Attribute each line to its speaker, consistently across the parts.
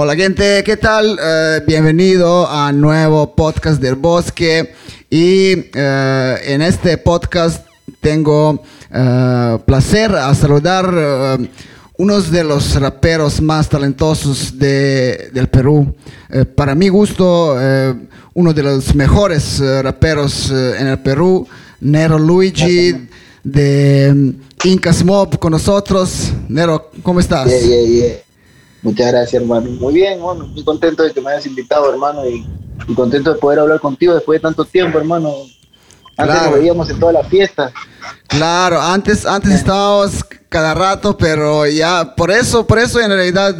Speaker 1: Hola gente, ¿qué tal? Eh, bienvenido a nuevo podcast del bosque y eh, en este podcast tengo eh, placer a saludar unos de los raperos más talentosos de, del Perú. para mi gusto, uno de los mejores raperos en el Perú, Nero Luigi de mm, Incas Mob con nosotros. Nero, ¿cómo estás?
Speaker 2: Muchas gracias, hermano. Muy bien, bueno, muy contento de que me hayas invitado, hermano, y, contento de poder hablar contigo después de tanto tiempo, hermano. Antes nos veíamos en todas las fiestas.
Speaker 1: Claro, antes, antes estábamos cada rato, pero ya, por eso, por eso en realidad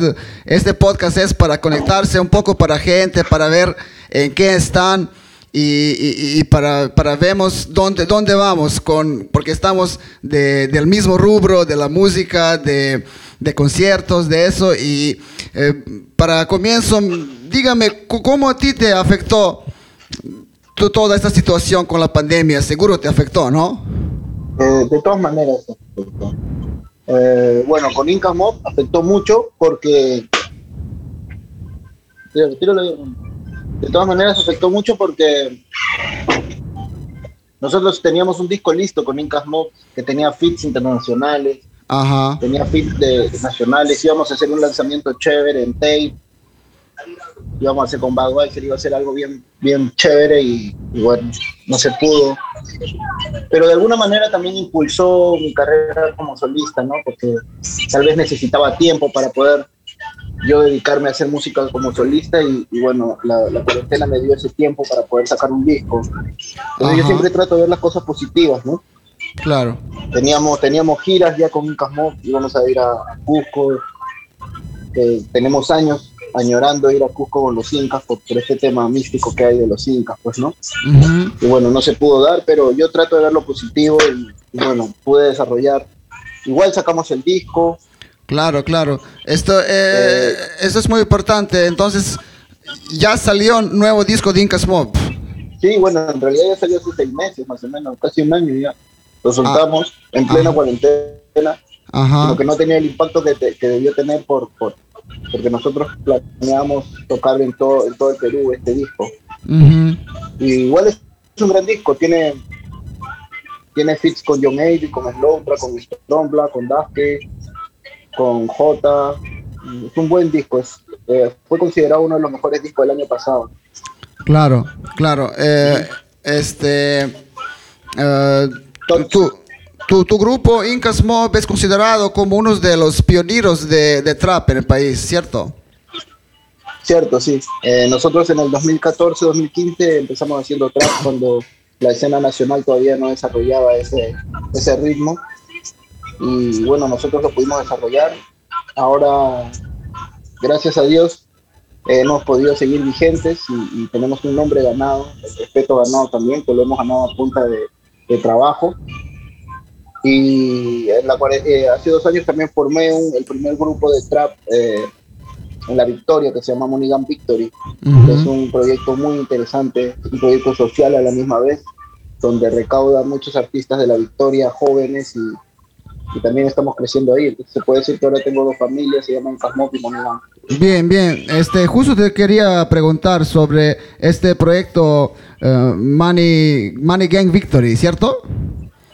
Speaker 1: este podcast es para conectarse un poco para gente, para ver en qué están y, para, para vemos dónde, dónde vamos, con, porque estamos del mismo rubro, de la música, de, conciertos, de eso. Y eh, para comienzo, dígame, ¿cómo a ti te afectó toda esta situación con la pandemia? Seguro te afectó, ¿no?
Speaker 2: Eh, de todas maneras, eh, bueno, con Inca Mob afectó mucho porque de todas maneras afectó mucho porque nosotros teníamos un disco listo con Incas Mob que tenía fits internacionales, tenía fits de, nacionales, íbamos a hacer un lanzamiento chévere en tape, íbamos a hacer con Budweiser, iba a ser algo bien, bien chévere y, y, bueno, no se pudo. Pero de alguna manera también impulsó mi carrera como solista, ¿no? Porque tal vez necesitaba tiempo para poder yo dedicarme a hacer música como solista y, bueno, la, la, cuarentena me dio ese tiempo para poder sacar un disco. Entonces yo siempre trato de ver las cosas positivas, ¿no?
Speaker 1: Claro.
Speaker 2: Teníamos, teníamos giras ya con Incas Mob, íbamos a ir a, Cusco, eh, tenemos años añorando ir a Cusco con los incas por, este tema místico que hay de los incas, pues, ¿no? Y bueno, no se pudo dar, pero yo trato de ver lo positivo y bueno, pude desarrollar. Igual sacamos el disco,
Speaker 1: Claro, claro. Esto, eh, eh, eso es muy importante. Entonces, ya salió un nuevo disco de Incas Mob.
Speaker 2: Sí, bueno, en realidad ya salió hace seis meses, más o menos, casi un año ya. Lo soltamos en plena cuarentena, Ajá. lo que no tenía el impacto que, que debió tener por, por, porque nosotros planeamos tocar en todo, en todo el Perú este disco. y igual es, un gran disco, tiene tiene fits con John Age, con Slowtra, con Stormbla, con Daske, con J. Es un buen disco, es, eh, fue considerado uno de los mejores discos del año pasado.
Speaker 1: Claro, claro. Eh, este, eh, tu, tu, grupo Incas Mob es considerado como uno de los pioneros de, de trap en el país, ¿cierto?
Speaker 2: Cierto, sí. nosotros en el 2014-2015 empezamos haciendo trap cuando la escena nacional todavía no desarrollaba ese, ese ritmo y bueno, nosotros lo pudimos desarrollar. Ahora, gracias a Dios, hemos podido seguir vigentes y, tenemos un nombre ganado, el respeto ganado también, que lo hemos ganado a punta de, trabajo. Y en la, eh, hace dos años también formé el primer grupo de trap eh, en la Victoria, que se llama Monigan Victory. Es un proyecto muy interesante, un proyecto social a la misma vez, donde recauda muchos artistas de la Victoria, jóvenes y y también estamos creciendo ahí. se puede decir que ahora tengo dos familias, se llaman Casmop y Monegán.
Speaker 1: Bien, bien. Este, justo te quería preguntar sobre este proyecto uh, Money, Money Gang Victory, ¿cierto?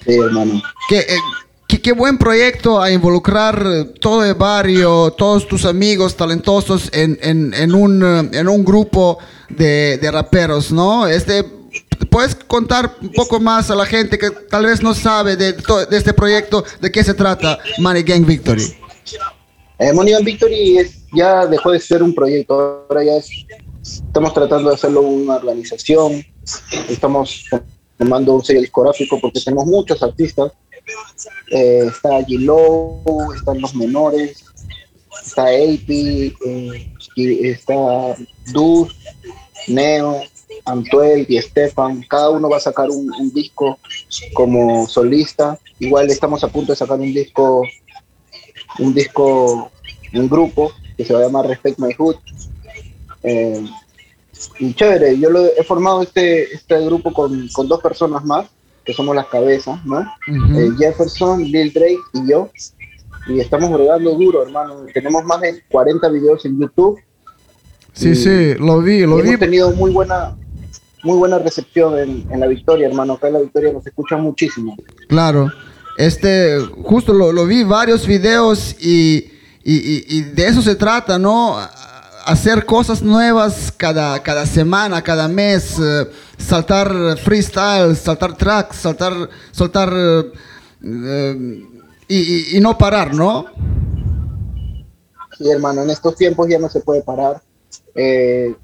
Speaker 2: Sí, hermano.
Speaker 1: ¿Qué, eh, qué, buen proyecto a involucrar todo el barrio, todos tus amigos talentosos en, en, en, un, en un grupo de, de raperos, ¿no? Este ¿Puedes contar un poco más a la gente que tal vez no sabe de, de este proyecto, de qué se trata Money Gang Victory?
Speaker 2: Eh, Money Gang Victory ya dejó de ser un proyecto, ahora ya estamos tratando de hacerlo una organización, estamos formando un sello discográfico porque tenemos muchos artistas. Eh, está G-Low, están los menores, está AP, eh, está Dus, Neo, Antuel y Estefan, cada uno va a sacar un, disco como solista. Igual estamos a punto de sacar un disco, un disco, un grupo que se va a llamar Respect My Hood. Eh, y chévere, yo lo, he formado este, este grupo con, dos personas más, que somos las cabezas, ¿no? Eh, Jefferson, Lil Drake y yo. Y estamos bregando duro, hermano. Tenemos más de 40 videos en YouTube
Speaker 1: Sí, sí, lo vi, lo vi.
Speaker 2: Hemos tenido muy buena, muy buena recepción en, la victoria, hermano. Acá en la victoria nos escucha muchísimo.
Speaker 1: Claro. Este, justo lo, vi varios videos y, y, de eso se trata, ¿no? Hacer cosas nuevas cada, cada semana, cada mes, eh, saltar freestyle, saltar tracks, saltar, saltar eh, y, no parar, ¿no?
Speaker 2: Sí, hermano, en estos tiempos ya no se puede parar. Eh,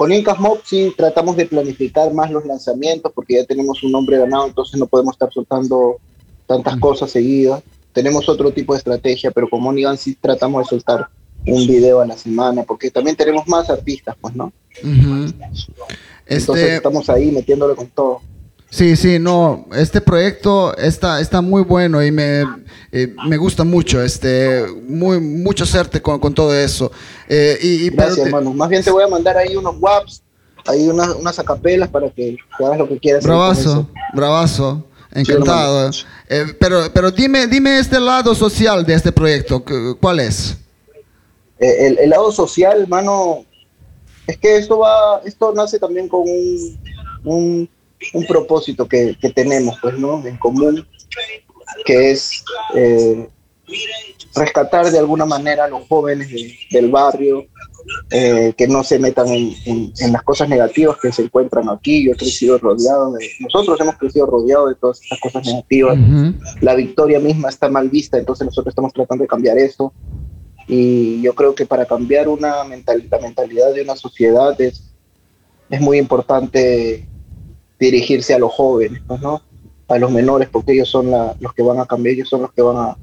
Speaker 2: con Incas Mob sí tratamos de planificar más los lanzamientos porque ya tenemos un nombre ganado, entonces no podemos estar soltando tantas cosas seguidas. Tenemos otro tipo de estrategia, pero con Monigan sí tratamos de soltar un video a la semana porque también tenemos más artistas, pues, ¿no? Entonces este estamos ahí metiéndole con todo.
Speaker 1: Sí, sí, no, este proyecto está, está muy bueno y me, eh, me gusta mucho, este, muy, mucho hacerte con, con todo eso.
Speaker 2: Eh, y, Gracias, hermano. Más bien te voy a mandar ahí unos WAPs, ahí unas, unas acapelas para que hagas lo que quieras.
Speaker 1: Bravazo, bravazo. Encantado. Eh, pero, pero dime, dime este lado social de este proyecto, ¿cuál es?
Speaker 2: El, el, lado social, hermano, es que esto va, esto nace también con un, un un propósito que, tenemos, pues, ¿no? En común, que es eh, rescatar de alguna manera a los jóvenes del barrio, eh, que no se metan en, las cosas negativas que se encuentran aquí. Yo he crecido rodeado de, nosotros hemos crecido rodeados de todas estas cosas negativas. La victoria misma está mal vista, entonces nosotros estamos tratando de cambiar eso. Y yo creo que para cambiar una mental, la mentalidad de una sociedad es, es muy importante dirigirse a los jóvenes, pues, ¿no? A los menores, porque ellos son los que van a cambiar, ellos son los que van a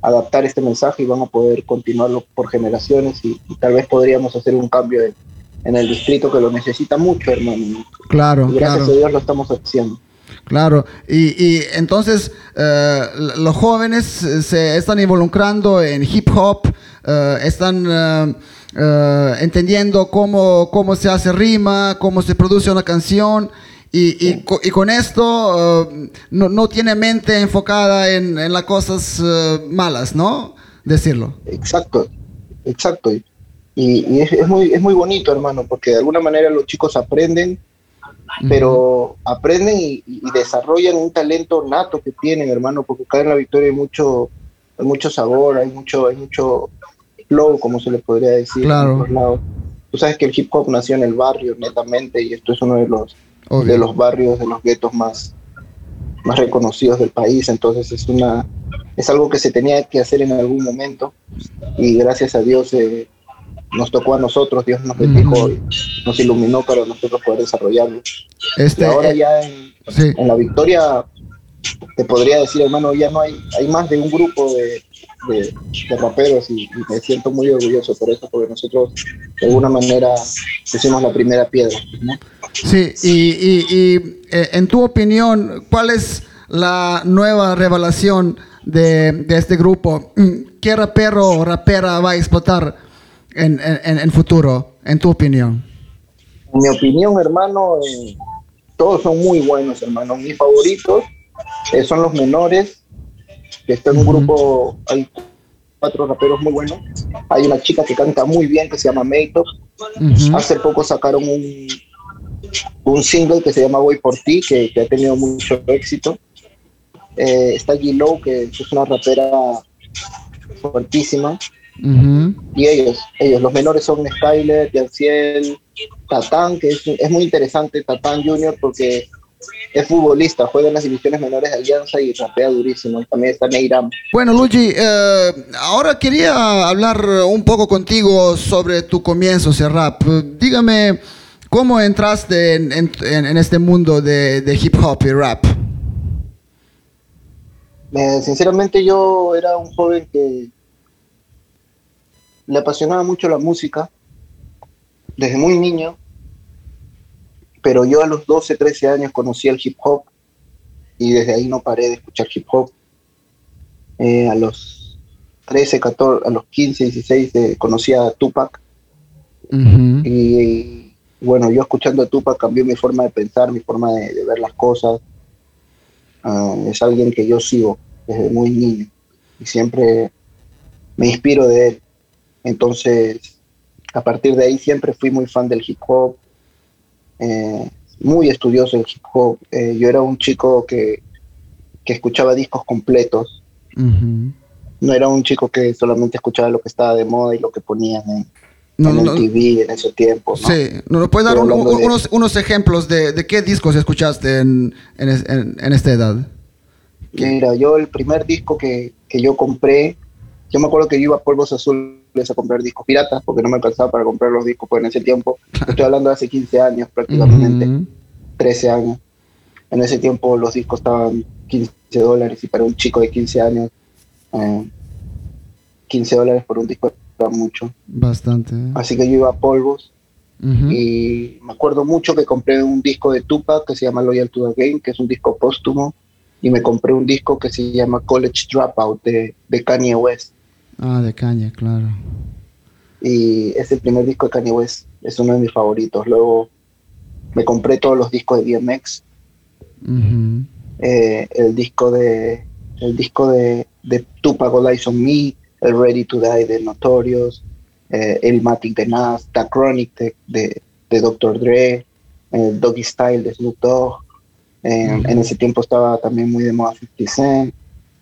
Speaker 2: adaptar este mensaje y van a poder continuarlo por generaciones y, tal vez podríamos hacer un cambio en el distrito que lo necesita mucho, hermano.
Speaker 1: Claro,
Speaker 2: gracias a Dios lo estamos haciendo.
Speaker 1: Claro, y, entonces eh, los jóvenes se están involucrando en hip hop, eh, están eh, entendiendo cómo, cómo se hace rima, cómo se produce una canción y, y, con esto uh, no, no, tiene mente enfocada en, en las cosas uh, malas, ¿no? Decirlo.
Speaker 2: Exacto, exacto. Y, y es, es, muy, es muy bonito, hermano, porque de alguna manera los chicos aprenden, pero aprenden y, desarrollan un talento nato que tienen, hermano, porque acá en la Victoria hay mucho, hay mucho sabor, hay mucho, hay mucho flow, como se le podría decir.
Speaker 1: Claro.
Speaker 2: Tú sabes que el hip hop nació en el barrio, netamente, y esto es uno de los de los barrios, de los guetos más, más reconocidos del país. Entonces es una es algo que se tenía que hacer en algún momento y gracias a Dios eh, nos tocó a nosotros, Dios nos bendijo y nos iluminó para nosotros poder desarrollarlo. Este, ahora eh, ya en, la victoria te podría decir, hermano, ya no hay, hay más de un grupo de, de, raperos y, me siento muy orgulloso por eso, porque nosotros de alguna manera pusimos la primera piedra.
Speaker 1: Sí, y, eh, en tu opinión, ¿cuál es la nueva revelación de, este grupo? ¿Qué rapero o rapera va a explotar en, en, futuro, en tu opinión?
Speaker 2: En mi opinión, hermano, eh, todos son muy buenos, hermano. Mis favoritos eh, son los menores, que está en un grupo, hay cuatro raperos muy buenos. Hay una chica que canta muy bien que se llama Meito. Hace poco sacaron un, un single que se llama Voy por ti, que, ha tenido mucho éxito. Eh, está G-Low, que es una rapera fuertísima. Y ellos, ellos, los menores son Skyler, Yanciel, Tatán, que es, es muy interesante, Tatán Junior, porque es futbolista, juega en las divisiones menores de Alianza y rapea durísimo. También está Neiram.
Speaker 1: Bueno, Luigi, eh, ahora quería hablar un poco contigo sobre tu comienzo, ese rap. Dígame, ¿cómo entraste en, este mundo de, hip hop y rap?
Speaker 2: Eh, sinceramente yo era un joven que le apasionaba mucho la música desde muy niño pero yo a los 12, 13 años conocí el hip hop y desde ahí no paré de escuchar hip hop. Eh, a los 13, 14, a los 15, 16 eh, conocí a Tupac. y, bueno, yo escuchando a Tupac cambió mi forma de pensar, mi forma de, ver las cosas. Ah, es alguien que yo sigo desde muy niño y siempre me inspiro de él. Entonces, a partir de ahí siempre fui muy fan del hip hop, eh, muy estudioso del hip hop. Eh, yo era un chico que, que escuchaba discos completos. No era un chico que solamente escuchaba lo que estaba de moda y lo que ponían en, el TV en ese tiempo.
Speaker 1: Sí, ¿nos puedes dar unos, unos, ejemplos de, de, qué discos escuchaste en, en, en, esta edad?
Speaker 2: Mira, yo el primer disco que, que yo compré, yo me acuerdo que yo iba a Polvos Azules a comprar discos piratas porque no me alcanzaba para comprar los discos pues en ese tiempo. Estoy hablando de hace 15 años prácticamente, 13 años. En ese tiempo los discos estaban 15 dólares y para un chico de 15 años, 15 eh, dólares por un disco era mucho.
Speaker 1: Bastante.
Speaker 2: Así que yo iba a polvos y me acuerdo mucho que compré un disco de Tupac que se llama Loyal to the Game, que es un disco póstumo, y me compré un disco que se llama College Dropout de, de Kanye West.
Speaker 1: Ah, de Kanye, claro.
Speaker 2: Y es el primer disco de Kanye West, es uno de mis favoritos. Luego me compré todos los discos de DMX. Eh, el disco de el disco de, de Tupac Eyes on Me, el Ready to Die de Notorious, eh, el Matic de Nas, The Chronic de, de, Dr. Dre, el Doggy Style de Snoop Dogg. En ese tiempo estaba también muy de moda 50 Cent,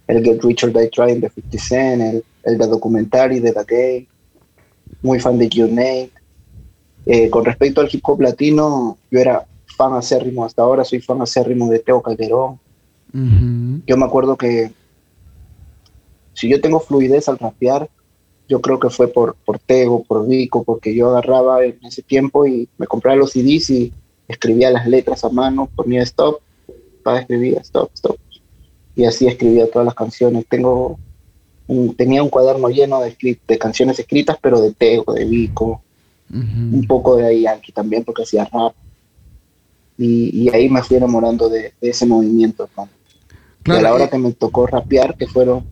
Speaker 2: el Get Rich or Die Trying de 50 Cent, el, el de documentary de The Gay, muy fan de Q-Nate. Eh, con respecto al hip hop latino, yo era fan acérrimo hasta ahora, soy fan acérrimo de Teo Calderón. Yo me acuerdo que si yo tengo fluidez al rapear, yo creo que fue por, por Tego, por Vico, porque yo agarraba en ese tiempo y me compraba los CDs y escribía las letras a mano, ponía stop, para escribir stop, stop. Y así escribía todas las canciones. Tengo tenía un cuaderno lleno de, de canciones escritas, pero de Tego, de Vico, un poco de Yankee también, porque hacía rap. Y, ahí me fui enamorando de, ese movimiento. y a la hora que me tocó rapear, que fueron,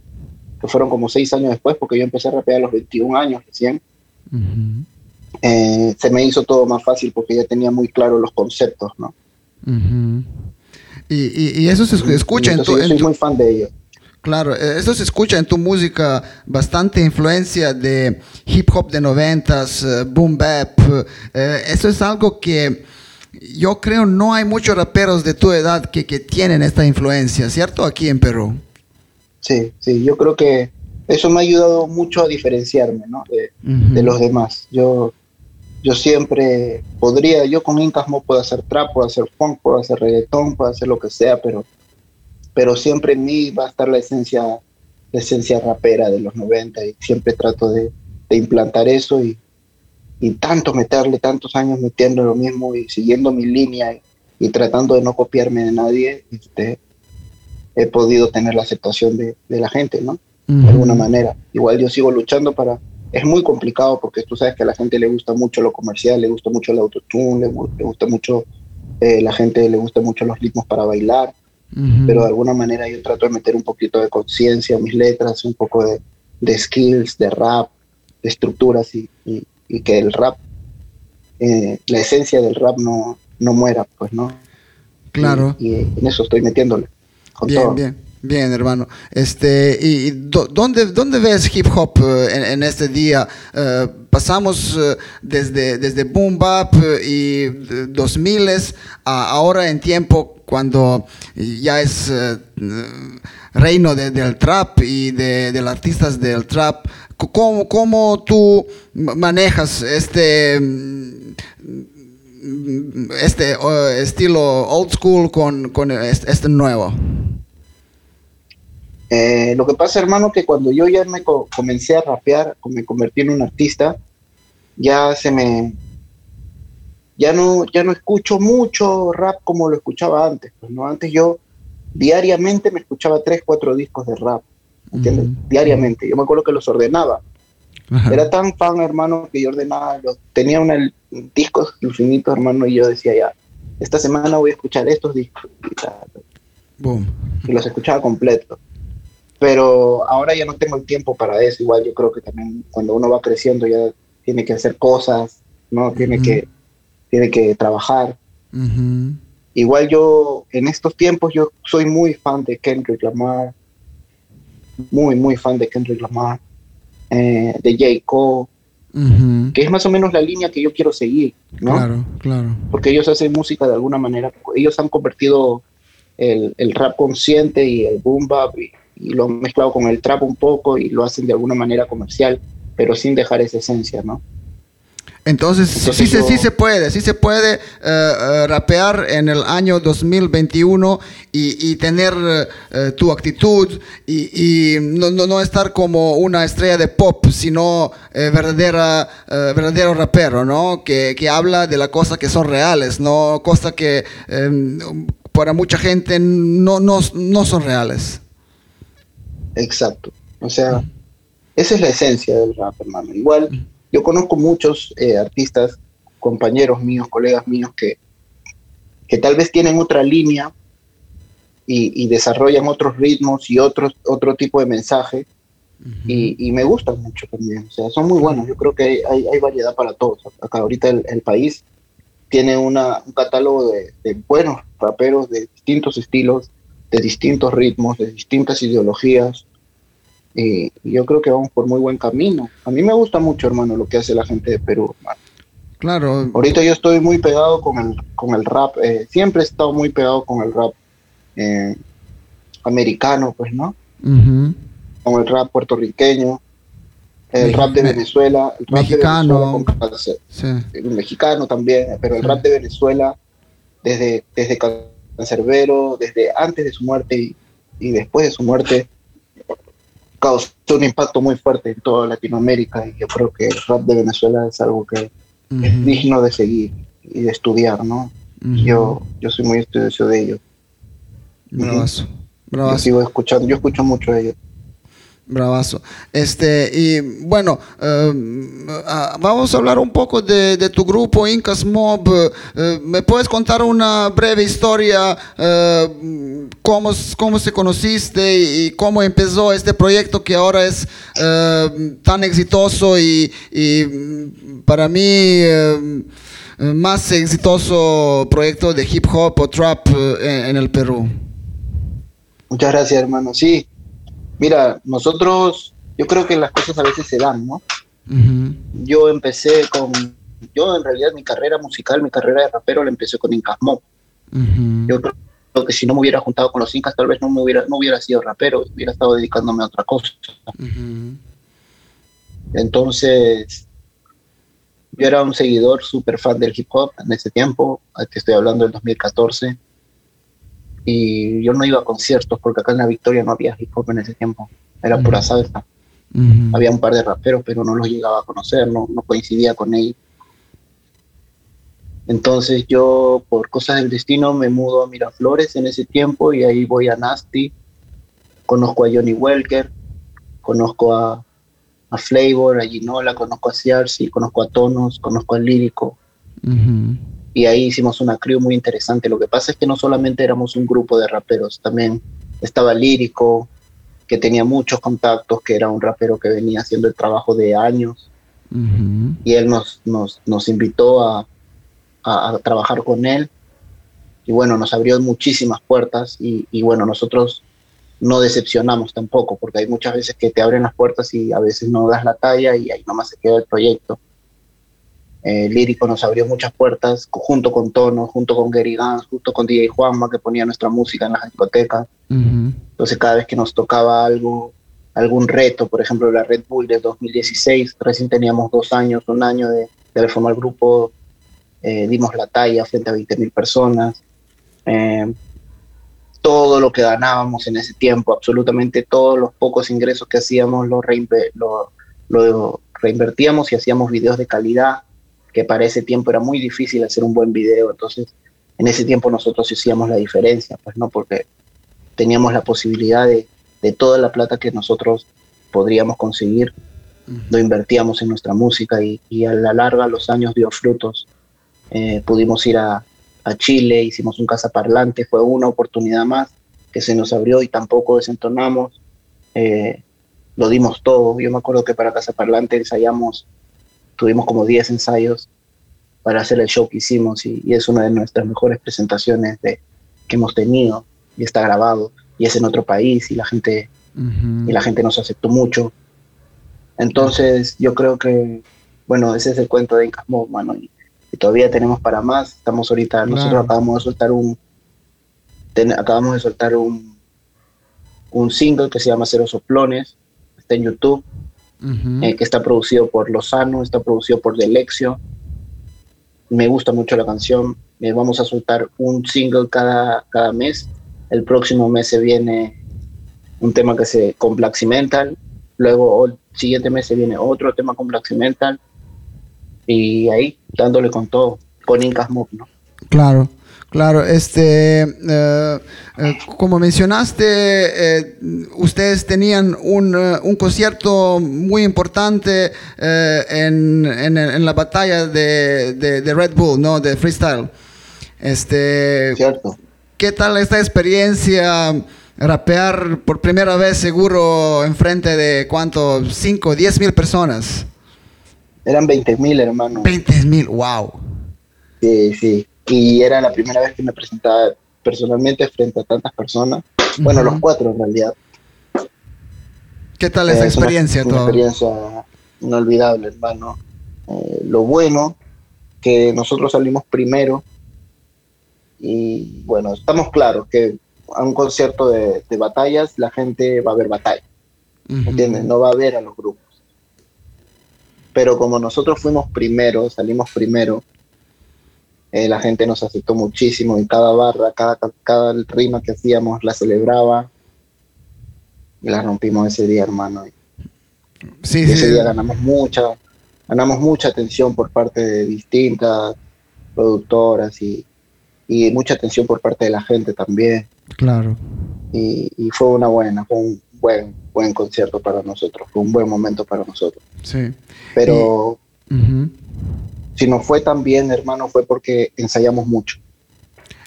Speaker 2: que fueron como seis años después, porque yo empecé a rapear a los 21 años recién, eh, se me hizo todo más fácil porque ya tenía muy claro los conceptos, ¿no?
Speaker 1: y, y, eso se escucha en tu...
Speaker 2: Yo soy muy fan de ellos.
Speaker 1: Claro, eh, eso se escucha en tu música bastante influencia de hip hop de noventas, eh, boom bap. Eh, eso es algo que yo creo no hay muchos raperos de tu edad que, que, tienen esta influencia, ¿cierto? Aquí en Perú.
Speaker 2: Sí, sí, yo creo que eso me ha ayudado mucho a diferenciarme ¿no? de, de los demás. Yo, yo siempre podría, yo con Incasmo puedo hacer trap, puedo hacer funk, puedo hacer reggaetón, puedo hacer lo que sea, pero pero siempre en mí va a estar la esencia, la esencia rapera de los 90 y siempre trato de, implantar eso y, tanto meterle tantos años metiendo lo mismo y siguiendo mi línea y, tratando de no copiarme de nadie, este, he podido tener la aceptación de, la gente, ¿no? De alguna manera. Igual yo sigo luchando para... Es muy complicado porque tú sabes que a la gente le gusta mucho lo comercial, le gusta mucho el autotune, le, le gusta mucho... Eh, la gente le gusta mucho los ritmos para bailar pero de alguna manera yo trato de meter un poquito de conciencia en mis letras, un poco de, de, skills, de rap, de estructuras y, y, que el rap, eh, la esencia del rap no, no muera, pues, ¿no?
Speaker 1: Claro.
Speaker 2: Y, en eso estoy metiéndole.
Speaker 1: bien, bien. Bien, hermano. Este, ¿Y dónde, dónde ves hip hop eh, en, este día? Eh, pasamos desde, desde boom bap y 2000 a ahora en tiempo cuando ya es eh, reino del trap y de, los artistas del trap, ¿cómo, ¿cómo, tú manejas este, mm, este estilo old school con, con este, nuevo?
Speaker 2: Eh, lo que pasa, hermano, que cuando yo ya me comencé a rapear, me convertí en un artista, ya se me, ya no, ya no escucho mucho rap como lo escuchaba antes. Pues, ¿no? Antes yo diariamente me escuchaba tres, cuatro discos de rap, ¿entiendes? Diariamente. Yo me acuerdo que los ordenaba. Era tan fan, hermano, que yo ordenaba, los, tenía un discos infinitos, hermano, y yo decía ya, esta semana voy a escuchar estos discos. Y, los escuchaba completos. Pero ahora ya no tengo el tiempo para eso. Igual yo creo que también cuando uno va creciendo ya tiene que hacer cosas, ¿no? Tiene que tiene que trabajar. Igual yo, en estos tiempos, yo soy muy fan de Kendrick Lamar, muy, muy fan de Kendrick Lamar, eh, de J. Cole, que es más o menos la línea que yo quiero seguir, ¿no?
Speaker 1: Claro, claro.
Speaker 2: Porque ellos hacen música de alguna manera, ellos han convertido el, rap consciente y el boom bap y, lo han mezclado con el trap un poco y lo hacen de alguna manera comercial, pero sin dejar esa esencia, ¿no?
Speaker 1: Entonces, sí, sí, se puede, sí se puede eh, eh, rapear en el año 2021 y, tener eh, tu actitud y, no, no, estar como una estrella de pop, sino verdadera, verdadero rapero, ¿no? Que, que, habla de las cosas que son reales, no cosas que em, para mucha gente no, no, no son reales.
Speaker 2: Exacto, o sea, esa es la esencia del rap, hermano. Igual yo conozco muchos eh, artistas, compañeros míos, colegas míos, que, que tal vez tienen otra línea y, desarrollan otros ritmos y otros, otro tipo de mensaje. y, me gustan mucho también. O sea, son muy buenos. Yo creo que hay, hay variedad para todos. Acá ahorita el, país tiene una, un catálogo de, de, buenos raperos de distintos estilos, de distintos ritmos, de distintas ideologías. Y yo creo que vamos por muy buen camino. A mí me gusta mucho, hermano, lo que hace la gente de Perú,
Speaker 1: Claro.
Speaker 2: Ahorita yo estoy muy pegado con el, con el rap. Eh, siempre he estado muy pegado con el rap eh, americano, pues, ¿no? Con el rap puertorriqueño, el rap de Venezuela, el rap
Speaker 1: mexicano,
Speaker 2: el mexicano también, pero el rap de Venezuela desde, desde Cancerbero, desde antes de su muerte y, y después de su muerte, causó un impacto muy fuerte en toda Latinoamérica y yo creo que el rap de Venezuela es algo que es digno de seguir y de estudiar, ¿no? yo, yo soy muy estudioso de ello.
Speaker 1: Bravazo.
Speaker 2: Yo sigo escuchando, yo escucho mucho de ellos.
Speaker 1: Bravazo. Este, y bueno, em, vamos a hablar un poco de, tu grupo Incas Mob. Eh, ¿Me puedes contar una breve historia? Eh, cómo, ¿Cómo se conociste y, cómo empezó este proyecto que ahora es eh, tan exitoso y, para mí más exitoso proyecto de hip hop o trap en el Perú?
Speaker 2: Muchas gracias, hermano. Sí, Mira, nosotros, yo creo que las cosas a veces se dan, ¿no? Yo empecé con, yo en realidad mi carrera musical, mi carrera de rapero la empecé con Incas Mob. Yo creo que si no me hubiera juntado con los Incas, tal vez no me hubiera, no hubiera sido rapero, hubiera estado dedicándome a otra cosa. Entonces, yo era un seguidor súper fan del hip hop en ese tiempo, te estoy hablando del 2014 y yo no iba a conciertos porque acá en la Victoria no había hip hop en ese tiempo, era pura salsa. Había un par de raperos, pero no los llegaba a conocer, no, no coincidía con ellos. Entonces yo, por cosas del destino, me mudo a Miraflores en ese tiempo y ahí voy a Nasty, conozco a Johnny Welker, conozco a, a Flavor, a Ginola, conozco a Ciarci, conozco a Tonos, conozco a Lírico y ahí hicimos una crew muy interesante. Lo que pasa es que no solamente éramos un grupo de raperos, también estaba Lírico, que tenía muchos contactos, que era un rapero que venía haciendo el trabajo de años, y él nos, nos, nos invitó a, a, trabajar con él, y bueno, nos abrió muchísimas puertas, y, y bueno, nosotros no decepcionamos tampoco, porque hay muchas veces que te abren las puertas y a veces no das la talla y ahí nomás se queda el proyecto eh, lírico nos abrió muchas puertas, junto con Tono, junto con Gary Gans, junto con DJ Juanma, que ponía nuestra música en las discotecas. Entonces, cada vez que nos tocaba algo, algún reto, por ejemplo, la Red Bull de 2016, recién teníamos dos años, un año de, de formar el grupo, eh, dimos la talla frente a 20.000 personas. Eh, todo lo que ganábamos en ese tiempo, absolutamente todos los pocos ingresos que hacíamos, lo, lo, lo reinvertíamos y hacíamos videos de calidad que para ese tiempo era muy difícil hacer un buen video, entonces en ese tiempo nosotros hacíamos la diferencia, pues no, porque teníamos la posibilidad de, de toda la plata que nosotros podríamos conseguir, lo invertíamos en nuestra música y, y, a la larga los años dio frutos. Eh, pudimos ir a, a, Chile, hicimos un casa parlante, fue una oportunidad más que se nos abrió y tampoco desentonamos. Eh, lo dimos todo. Yo me acuerdo que para Casa Parlante ensayamos tuvimos como 10 ensayos para hacer el show que hicimos y, es una de nuestras mejores presentaciones de, que hemos tenido y está grabado y es en otro país y la gente y la gente nos aceptó mucho entonces yo creo que bueno, ese es el cuento de Incas Mob, mano. Y, todavía tenemos para más. Estamos ahorita, nosotros acabamos de soltar un, acabamos de soltar un, un single que se llama Cero Soplones, está en YouTube, eh, que está producido por Lozano, está producido por Delexio. Me gusta mucho la canción. Eh, vamos a soltar un single cada, cada mes. El próximo mes se viene un tema que se con Cimental. Luego el siguiente mes se viene otro tema con Cimental. Y ahí dándole con todo, con Incas Mob, ¿no?
Speaker 1: Claro. Claro, este, eh, eh, como mencionaste, eh, ustedes tenían un, un, concierto muy importante en, en, la batalla de, de, Red Bull, ¿no? De freestyle. Este,
Speaker 2: Cierto.
Speaker 1: ¿Qué tal esta experiencia? Rapear por primera vez seguro enfrente de cuánto, 5, 10 mil personas.
Speaker 2: Eran 20 mil, hermano.
Speaker 1: 20 mil, wow.
Speaker 2: Sí, sí y era la primera vez que me presentaba personalmente frente a tantas personas. Bueno, los cuatro en realidad.
Speaker 1: ¿Qué tal esa experiencia?
Speaker 2: Una, una experiencia inolvidable, hermano. Eh, lo bueno que nosotros salimos primero y bueno, estamos claros que a un concierto de, batallas la gente va a ver batalla, ¿entiendes? No va a ver a los grupos. Pero como nosotros fuimos primero, salimos primero, eh, la gente nos aceptó muchísimo en cada barra, cada, cada rima que hacíamos la celebraba y la rompimos ese día, hermano.
Speaker 1: Sí,
Speaker 2: ese día ganamos mucha, ganamos mucha atención por parte de distintas productoras y, y mucha atención por parte de la gente también.
Speaker 1: Claro.
Speaker 2: Y, y, fue una buena, fue un buen, buen concierto para nosotros, fue un buen momento para nosotros.
Speaker 1: Sí.
Speaker 2: Pero si no fue tan bien, hermano, fue porque ensayamos mucho.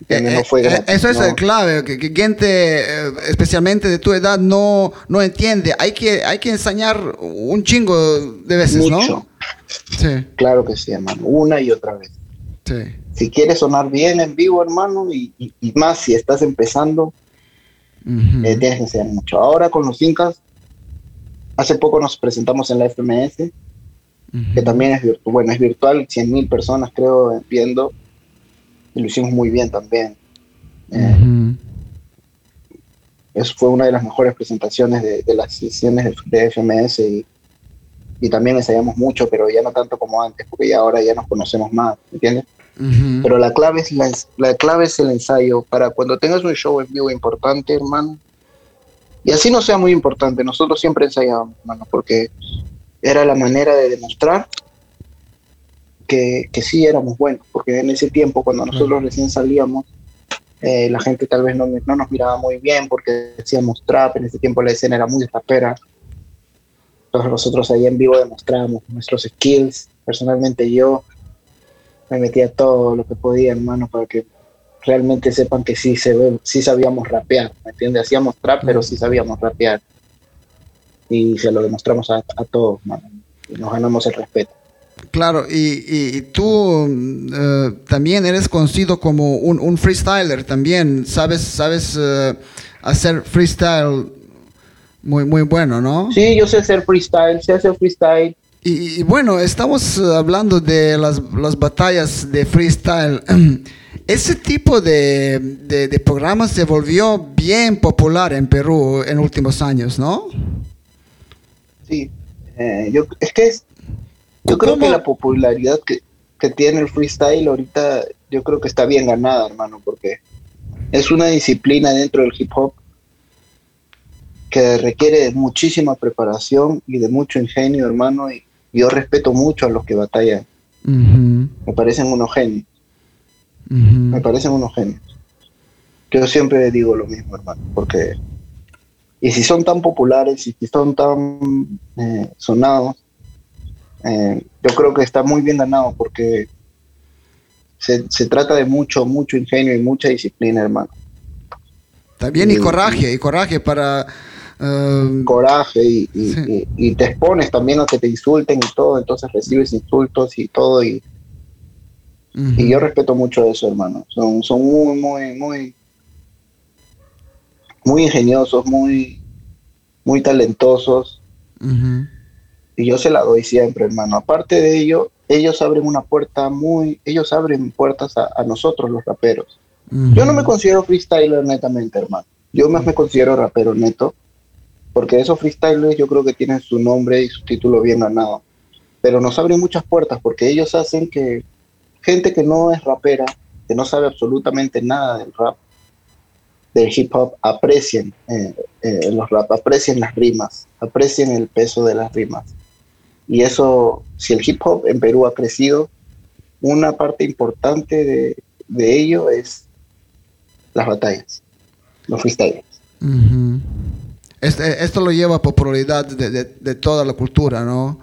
Speaker 1: Eh, eh, eh, eso es el clave, que, gente, especialmente de tu edad, no, no entiende. Hay que, hay que ensayar un chingo de veces, ¿no?
Speaker 2: Sí. Claro que sí, hermano. Una y otra vez.
Speaker 1: Sí.
Speaker 2: Si quieres sonar bien en vivo, hermano, y, más si estás empezando, tienes que mucho. Ahora con los Incas, hace poco nos presentamos en la FMS que también es virtual, bueno, es virtual, 100.000 personas creo viendo, y lo hicimos muy bien también. Eh, eso fue una de las mejores presentaciones de, las sesiones de, FMS y, y, también ensayamos mucho, pero ya no tanto como antes, porque ya ahora ya nos conocemos más, ¿entiendes? Pero la clave, es la, la clave es el ensayo. Para cuando tengas un show en vivo importante, hermano, y así no sea muy importante, nosotros siempre ensayamos, hermano, porque era la manera de demostrar que, que sí éramos buenos, porque en ese tiempo, cuando nosotros recién salíamos, eh, la gente tal vez no, no, nos miraba muy bien porque decíamos trap, en ese tiempo la escena era muy rapera. Entonces nosotros ahí en vivo demostrábamos nuestros skills. Personalmente yo me metía todo lo que podía, hermano, para que realmente sepan que sí, se ve, sí sabíamos rapear, ¿me entiendes? Hacíamos trap, pero sí sabíamos rapear y se lo demostramos a, todos, y nos ganamos el respeto.
Speaker 1: Claro, y, tú eh, también eres conocido como un, freestyler también, sabes, sabes eh, hacer freestyle muy, muy bueno, ¿no?
Speaker 2: Sí, yo sé hacer freestyle, sé hacer freestyle.
Speaker 1: Y, bueno, estamos hablando de las, las batallas de freestyle. Ese tipo de, de, de programas se volvió bien popular en Perú en últimos años, ¿no?
Speaker 2: Sí, eh, yo, es que es, yo creo que la popularidad que, tiene el freestyle ahorita, yo creo que está bien ganada, hermano, porque es una disciplina dentro del hip hop que requiere de muchísima preparación y de mucho ingenio, hermano, y yo respeto mucho a los que batallan. Me parecen unos genios. Me parecen unos genios. Yo siempre digo lo mismo, hermano, porque y si son tan populares y si son tan eh, sonados, eh, yo creo que está muy bien ganado porque se, trata de mucho, mucho ingenio y mucha disciplina, hermano.
Speaker 1: También y, coraje, y coraje para...
Speaker 2: Eh, coraje y, te expones también a que te insulten y todo, entonces recibes insultos y todo y, y yo respeto mucho eso, hermano. Son, son muy, muy, muy muy ingeniosos, muy, muy talentosos. y yo se la doy siempre, hermano. Aparte de ello, ellos abren una puerta muy, ellos abren puertas a, nosotros los raperos. Yo no me considero freestyler netamente, hermano. Yo más me considero rapero neto, porque esos freestylers yo creo que tienen su nombre y su título bien ganado. Pero nos abren muchas puertas porque ellos hacen que gente que no es rapera, que no sabe absolutamente nada del rap, del hip hop, aprecien eh, eh, los rap, aprecien las rimas, aprecien el peso de las rimas. Y eso, si el hip hop en Perú ha crecido, una parte importante de, ello es las batallas, los freestyles.
Speaker 1: Este, esto lo lleva a popularidad de, toda la cultura, ¿no?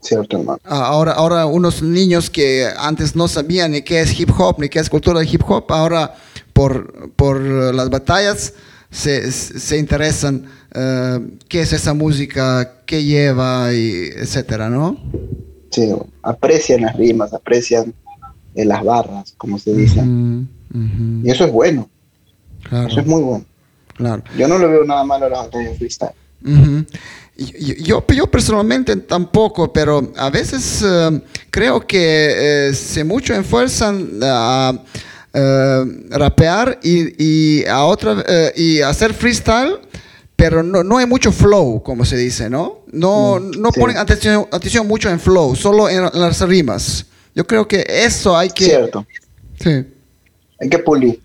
Speaker 2: Cierto, hermano.
Speaker 1: Ah, ahora, ahora unos niños que antes no sabían ni qué es hip hop, ni qué es cultura de hip hop, ahora por, por las batallas se, se interesan uh, qué es esa música, qué lleva, y etcétera, ¿no?
Speaker 2: Sí, aprecian las rimas, aprecian eh, las barras, como se dice. Y eso es bueno. Eso es muy bueno. Claro. Yo no le veo nada malo a las batallas freestyle.
Speaker 1: Yo, yo, personalmente tampoco, pero a veces eh, creo que eh, se mucho enfuerzan a rapear y, a otra, y hacer freestyle pero no, no hay mucho flow, como se dice, ¿no? No, mm, no ponen atención, atención, mucho en flow, solo en, las rimas. Yo creo que eso hay que...
Speaker 2: Cierto. Sí. Hay que pulir.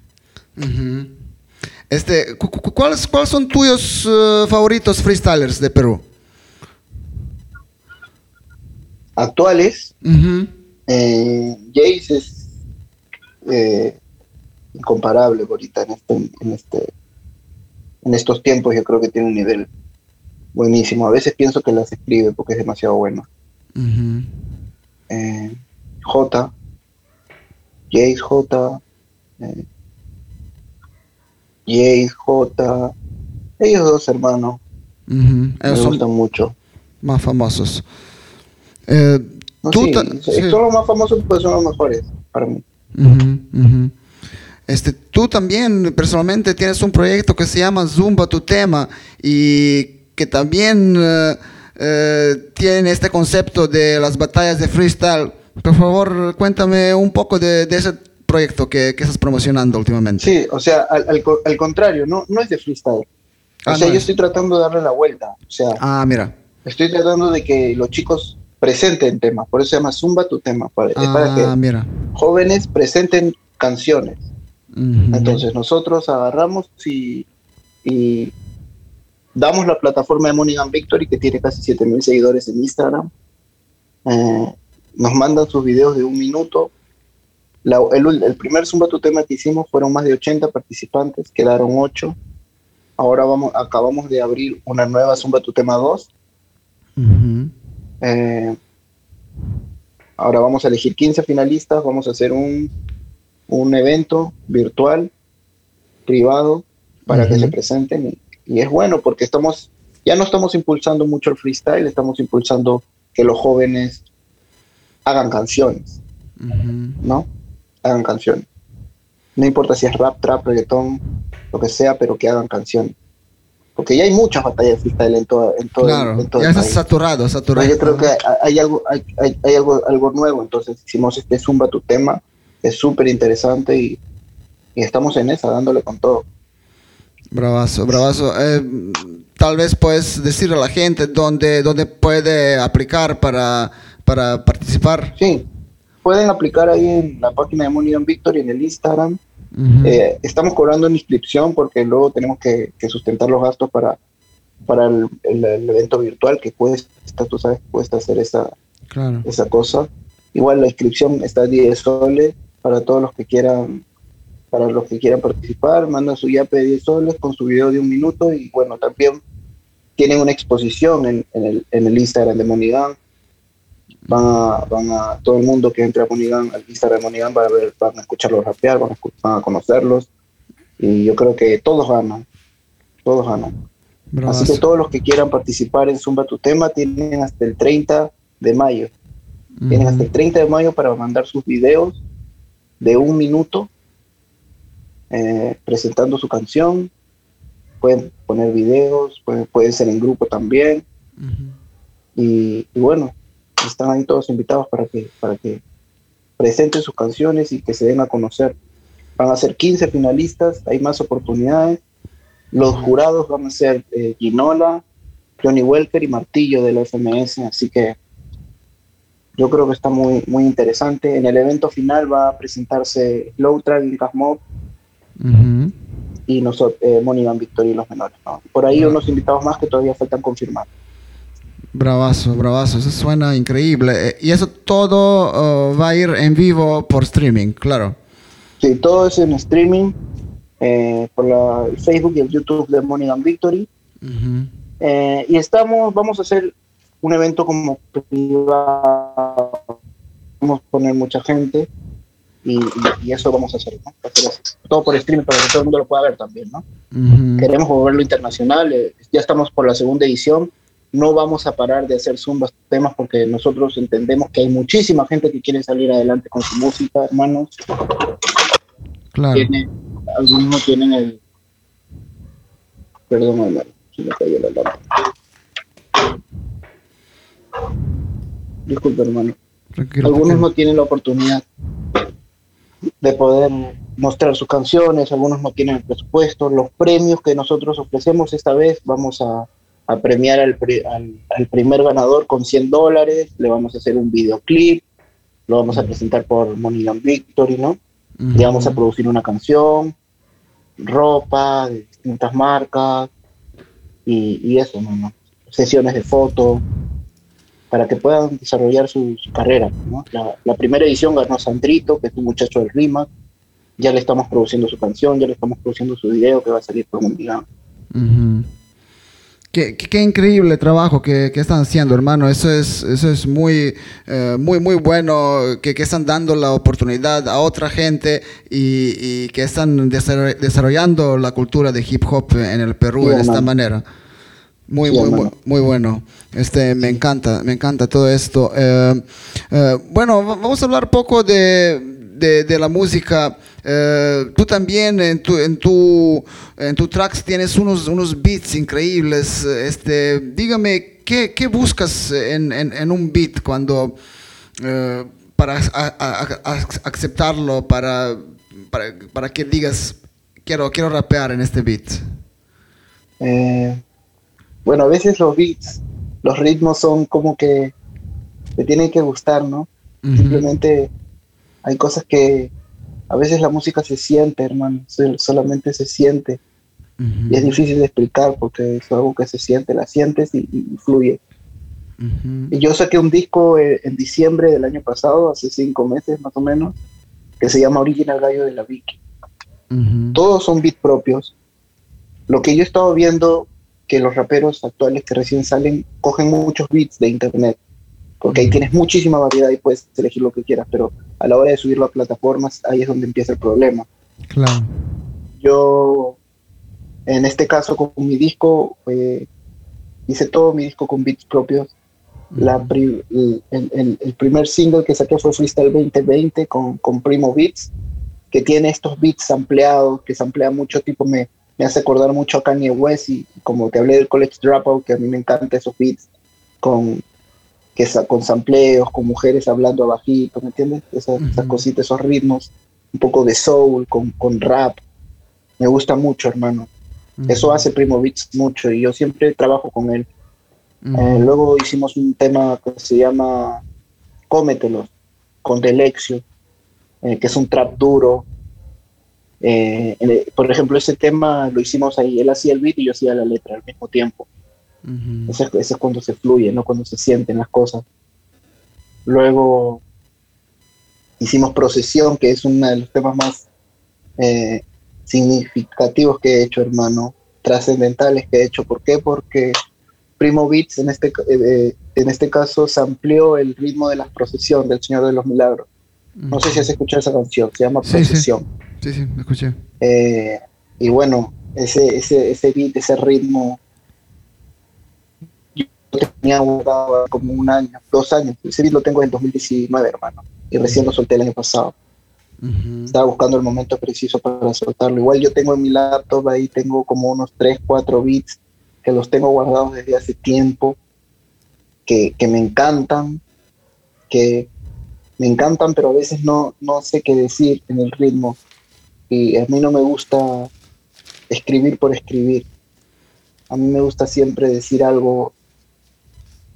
Speaker 1: este, ¿cuáles, ¿Cuáles son tuyos eh, favoritos freestylers de Perú?
Speaker 2: Actuales. Eh, Jace es eh, incomparable ahorita en este, en este en estos tiempos yo creo que tiene un nivel buenísimo. A veces pienso que las escribe porque es demasiado bueno. Eh, J, Jace J, eh, Jace J, ellos dos hermanos. Me gustan mucho.
Speaker 1: Más famosos. Eh,
Speaker 2: sí, son los más famosos porque son los mejores para mí.
Speaker 1: Este, tú también personalmente tienes un proyecto que se llama Zumba tu tema y que también eh, tiene este concepto de las batallas de freestyle. Por favor, cuéntame un poco de, ese proyecto que, estás promocionando últimamente.
Speaker 2: Sí, o sea, al, contrario, no, no es de freestyle. O ah, sea, yo estoy tratando de darle la vuelta. O sea,
Speaker 1: ah, mira.
Speaker 2: Estoy tratando de que los chicos presenten temas, por eso se llama Zumba tu tema, para, para que ah, mira. jóvenes presenten canciones. Entonces nosotros agarramos y, damos la plataforma de Monigan Victory, que tiene casi 7000 seguidores en Instagram. Eh, nos mandan sus videos de un minuto. el, primer Zumba tu tema que hicimos fueron más de 80 participantes, quedaron 8. Ahora vamos, acabamos de abrir una nueva Zumba tu tema 2. Eh, ahora vamos a elegir 15 finalistas, vamos a hacer un un evento virtual, privado, para que se presenten. Y, es bueno porque estamos, ya no estamos impulsando mucho el freestyle, estamos impulsando que los jóvenes hagan canciones, ¿no? Hagan canciones. No importa si es rap, trap, reggaetón, lo que sea, pero que hagan canciones. Porque ya hay muchas batallas de freestyle en todo, en todo,
Speaker 1: claro, ya está saturado, saturado.
Speaker 2: yo creo que hay, algo, hay, hay, algo, algo nuevo, entonces hicimos este Zumba tu tema, es súper interesante y, estamos en esa, dándole con todo.
Speaker 1: Bravazo, bravazo. Eh, tal vez puedes decirle a la gente dónde, dónde puede aplicar para, para participar.
Speaker 2: Sí, pueden aplicar ahí en la página de Money Victory, en el Instagram. Eh, estamos cobrando una inscripción porque luego tenemos que, sustentar los gastos para, para el, evento virtual que cuesta, tú sabes, cuesta hacer esa, esa cosa. Igual la inscripción está a 10 soles para todos los que quieran para los que quieran participar, manda su yape de 10 soles con su video de un minuto y bueno, también tienen una exposición en, el, en el, Instagram de Monigan. Van a, van a, todo el mundo que entre a Monigan, al Instagram de Monigan, van a, ver, van a escucharlos rapear, van a, van a conocerlos y yo creo que todos ganan, todos ganan. Así que todos los que quieran participar en Zumba Tu Tema tienen hasta el 30 de mayo. Tienen hasta el 30 de mayo para mandar sus videos de un minuto eh, presentando su canción. Pueden poner videos, pueden, ser en grupo también. Y, bueno, están ahí todos invitados para que, para que presenten sus canciones y que se den a conocer. Van a ser 15 finalistas, hay más oportunidades. Los jurados van a ser eh, Ginola, Johnny Welker y Martillo de la FMS, así que yo creo que está muy, muy interesante. En el evento final va a presentarse Low Travel Mob y nosotros, eh, Moni Van Victoria y los menores. Por ahí unos invitados más que todavía faltan confirmar.
Speaker 1: Bravazo, bravazo, eso suena increíble. Eh, y eso todo uh, va a ir en vivo por streaming, claro.
Speaker 2: Sí, todo es en streaming eh, por la, el Facebook y el YouTube de Money and Victory. Eh, y estamos, vamos a hacer un evento como privado, vamos a poner mucha gente y, eso vamos a hacer, ¿no? todo por streaming para que todo el mundo lo pueda ver también, ¿no? Queremos volverlo internacional, ya estamos por la segunda edición no vamos a parar de hacer zumbas temas porque nosotros entendemos que hay muchísima gente que quiere salir adelante con su música, hermanos.
Speaker 1: Claro.
Speaker 2: algunos no tienen el. Perdón, hermano, si me cayó la lámpara. Disculpe, hermano. algunos no tienen la oportunidad de poder mostrar sus canciones, algunos no tienen el presupuesto. Los premios que nosotros ofrecemos esta vez vamos a a premiar al, al, primer ganador con 100 dólares, le vamos a hacer un videoclip, lo vamos a presentar por Money Victory, ¿no? Le vamos a producir una canción, ropa de distintas marcas y, eso, ¿no? Sesiones de fotos para que puedan desarrollar su, carrera, ¿no? La, primera edición ganó Sandrito, que es un muchacho del RIMAC, ya le estamos produciendo su canción, ya le estamos produciendo su video que va a salir por Mundial.
Speaker 1: Qué, increíble trabajo que, están haciendo, hermano. Eso es, eso es muy, eh, muy, muy bueno, que, están dando la oportunidad a otra gente y, que están desarrollando la cultura de hip hop en el Perú de esta manera. Muy, muy, muy, bueno. Este, me encanta, me encanta todo esto. Eh, eh, bueno, vamos a hablar poco de de, la música, eh, tú también en tu, en tu, en tu tracks tienes unos, unos beats increíbles. Este, dígame, ¿qué, qué buscas en, en, un beat cuando, eh, para aceptarlo, para, para, para, que digas, quiero, quiero rapear en este beat?
Speaker 2: Eh, bueno, a veces los beats, los ritmos son como que te tienen que gustar, ¿no? Simplemente hay cosas que a veces la música se siente, hermano, solamente se siente. Y es difícil de explicar porque es algo que se siente, la sientes y, fluye. Y yo saqué un disco eh, en diciembre del año pasado, hace cinco meses más o menos, que se llama Original Gallo de la Vicky. Todos son beats propios. Lo que yo he estado viendo, que los raperos actuales que recién salen cogen muchos beats de internet porque ahí tienes muchísima variedad y puedes elegir lo que quieras, pero a la hora de subirlo a plataformas, ahí es donde empieza el problema.
Speaker 1: Claro.
Speaker 2: Yo, en este caso, con mi disco, eh, hice todo mi disco con beats propios. La el, primer single que saqué fue Freestyle 2020 con, con Primo Beats, que tiene estos beats ampliados, que se amplía mucho, tipo me, me hace acordar mucho a Kanye West y como te hablé del College Dropout, que a mí me encantan esos beats con, que con sampleos, con mujeres hablando abajito, ¿me entiendes? Esas, cositas, esos ritmos, un poco de soul, con, con rap. Me gusta mucho, hermano. Eso hace Primo Beats mucho y yo siempre trabajo con él. Eh, luego hicimos un tema que se llama Cómetelos, con Delexio, eh, que es un trap duro. Eh, por ejemplo, ese tema lo hicimos ahí, él hacía el beat y yo hacía la letra al mismo tiempo ese, es cuando se fluye, ¿no? Cuando se sienten las cosas. Luego hicimos Procesión, que es uno de los temas más eh, significativos que he hecho, hermano, trascendentales que he hecho. ¿Por qué? Porque Primo Beats, en este, eh, en este caso, se amplió el ritmo de la procesión del Señor de los Milagros. No sé si has escuchado esa canción, se llama Procesión.
Speaker 1: Sí, sí, me escuché.
Speaker 2: Eh, y bueno, ese, ese, ese beat, ese ritmo tenía guardado como un año, dos años. Ese beat lo tengo en 2019, hermano. Y recién lo solté el año pasado. Estaba buscando el momento preciso para soltarlo. Igual yo tengo en mi laptop ahí, tengo como unos 3, 4 bits que los tengo guardados desde hace tiempo. que, me encantan, que me encantan, pero a veces no, no sé qué decir en el ritmo. Y a mí no me gusta escribir por escribir. A mí me gusta siempre decir algo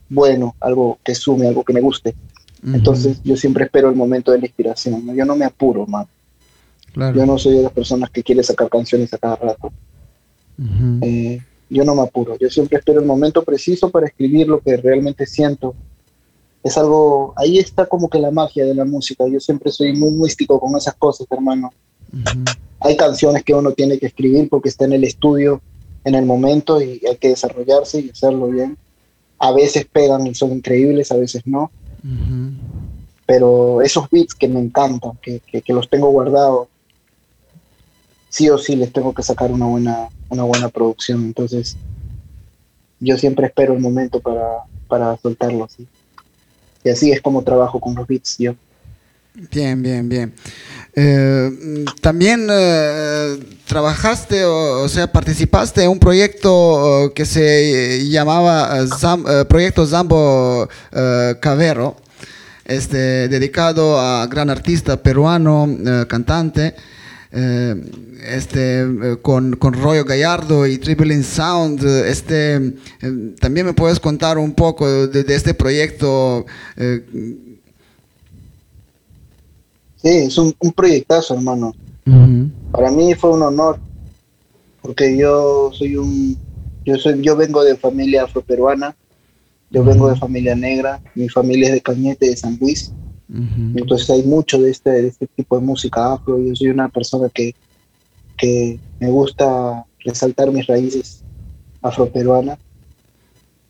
Speaker 2: bueno, algo que sume, algo que me guste. Entonces yo siempre espero el momento de la inspiración. Yo no me apuro, man. Yo no soy de las personas que quiere sacar canciones a cada rato. Eh, yo no me apuro. Yo siempre espero el momento preciso para escribir lo que realmente siento. Es algo, ahí está como que la magia de la música. Yo siempre soy muy místico con esas cosas, hermano. Hay canciones que uno tiene que escribir porque está en el estudio en el momento y hay que desarrollarse y hacerlo bien. A veces pegan y son increíbles, a veces no. Pero esos beats que me encantan, que, que, los tengo guardados, sí o sí les tengo que sacar una buena, una buena producción. Entonces, yo siempre espero el momento para, para soltarlos. Y así es como trabajo con los beats yo.
Speaker 1: Bien, bien, bien. Eh, también eh, trabajaste, o, sea, participaste en un proyecto que se llamaba eh, Proyecto Zambo Cavero, este, dedicado a gran artista peruano, cantante. este con, con Royo Gallardo y Tripling Sound este también me puedes contar un poco de este proyecto
Speaker 2: Sí, es un, proyectazo, hermano. Para mí fue un honor, porque yo soy un, yo soy, yo vengo de familia afroperuana, yo vengo de familia negra, mi familia es de Cañete, de San Luis, entonces hay mucho de este, de este tipo de música afro, yo soy una persona que, que me gusta resaltar mis raíces afroperuanas.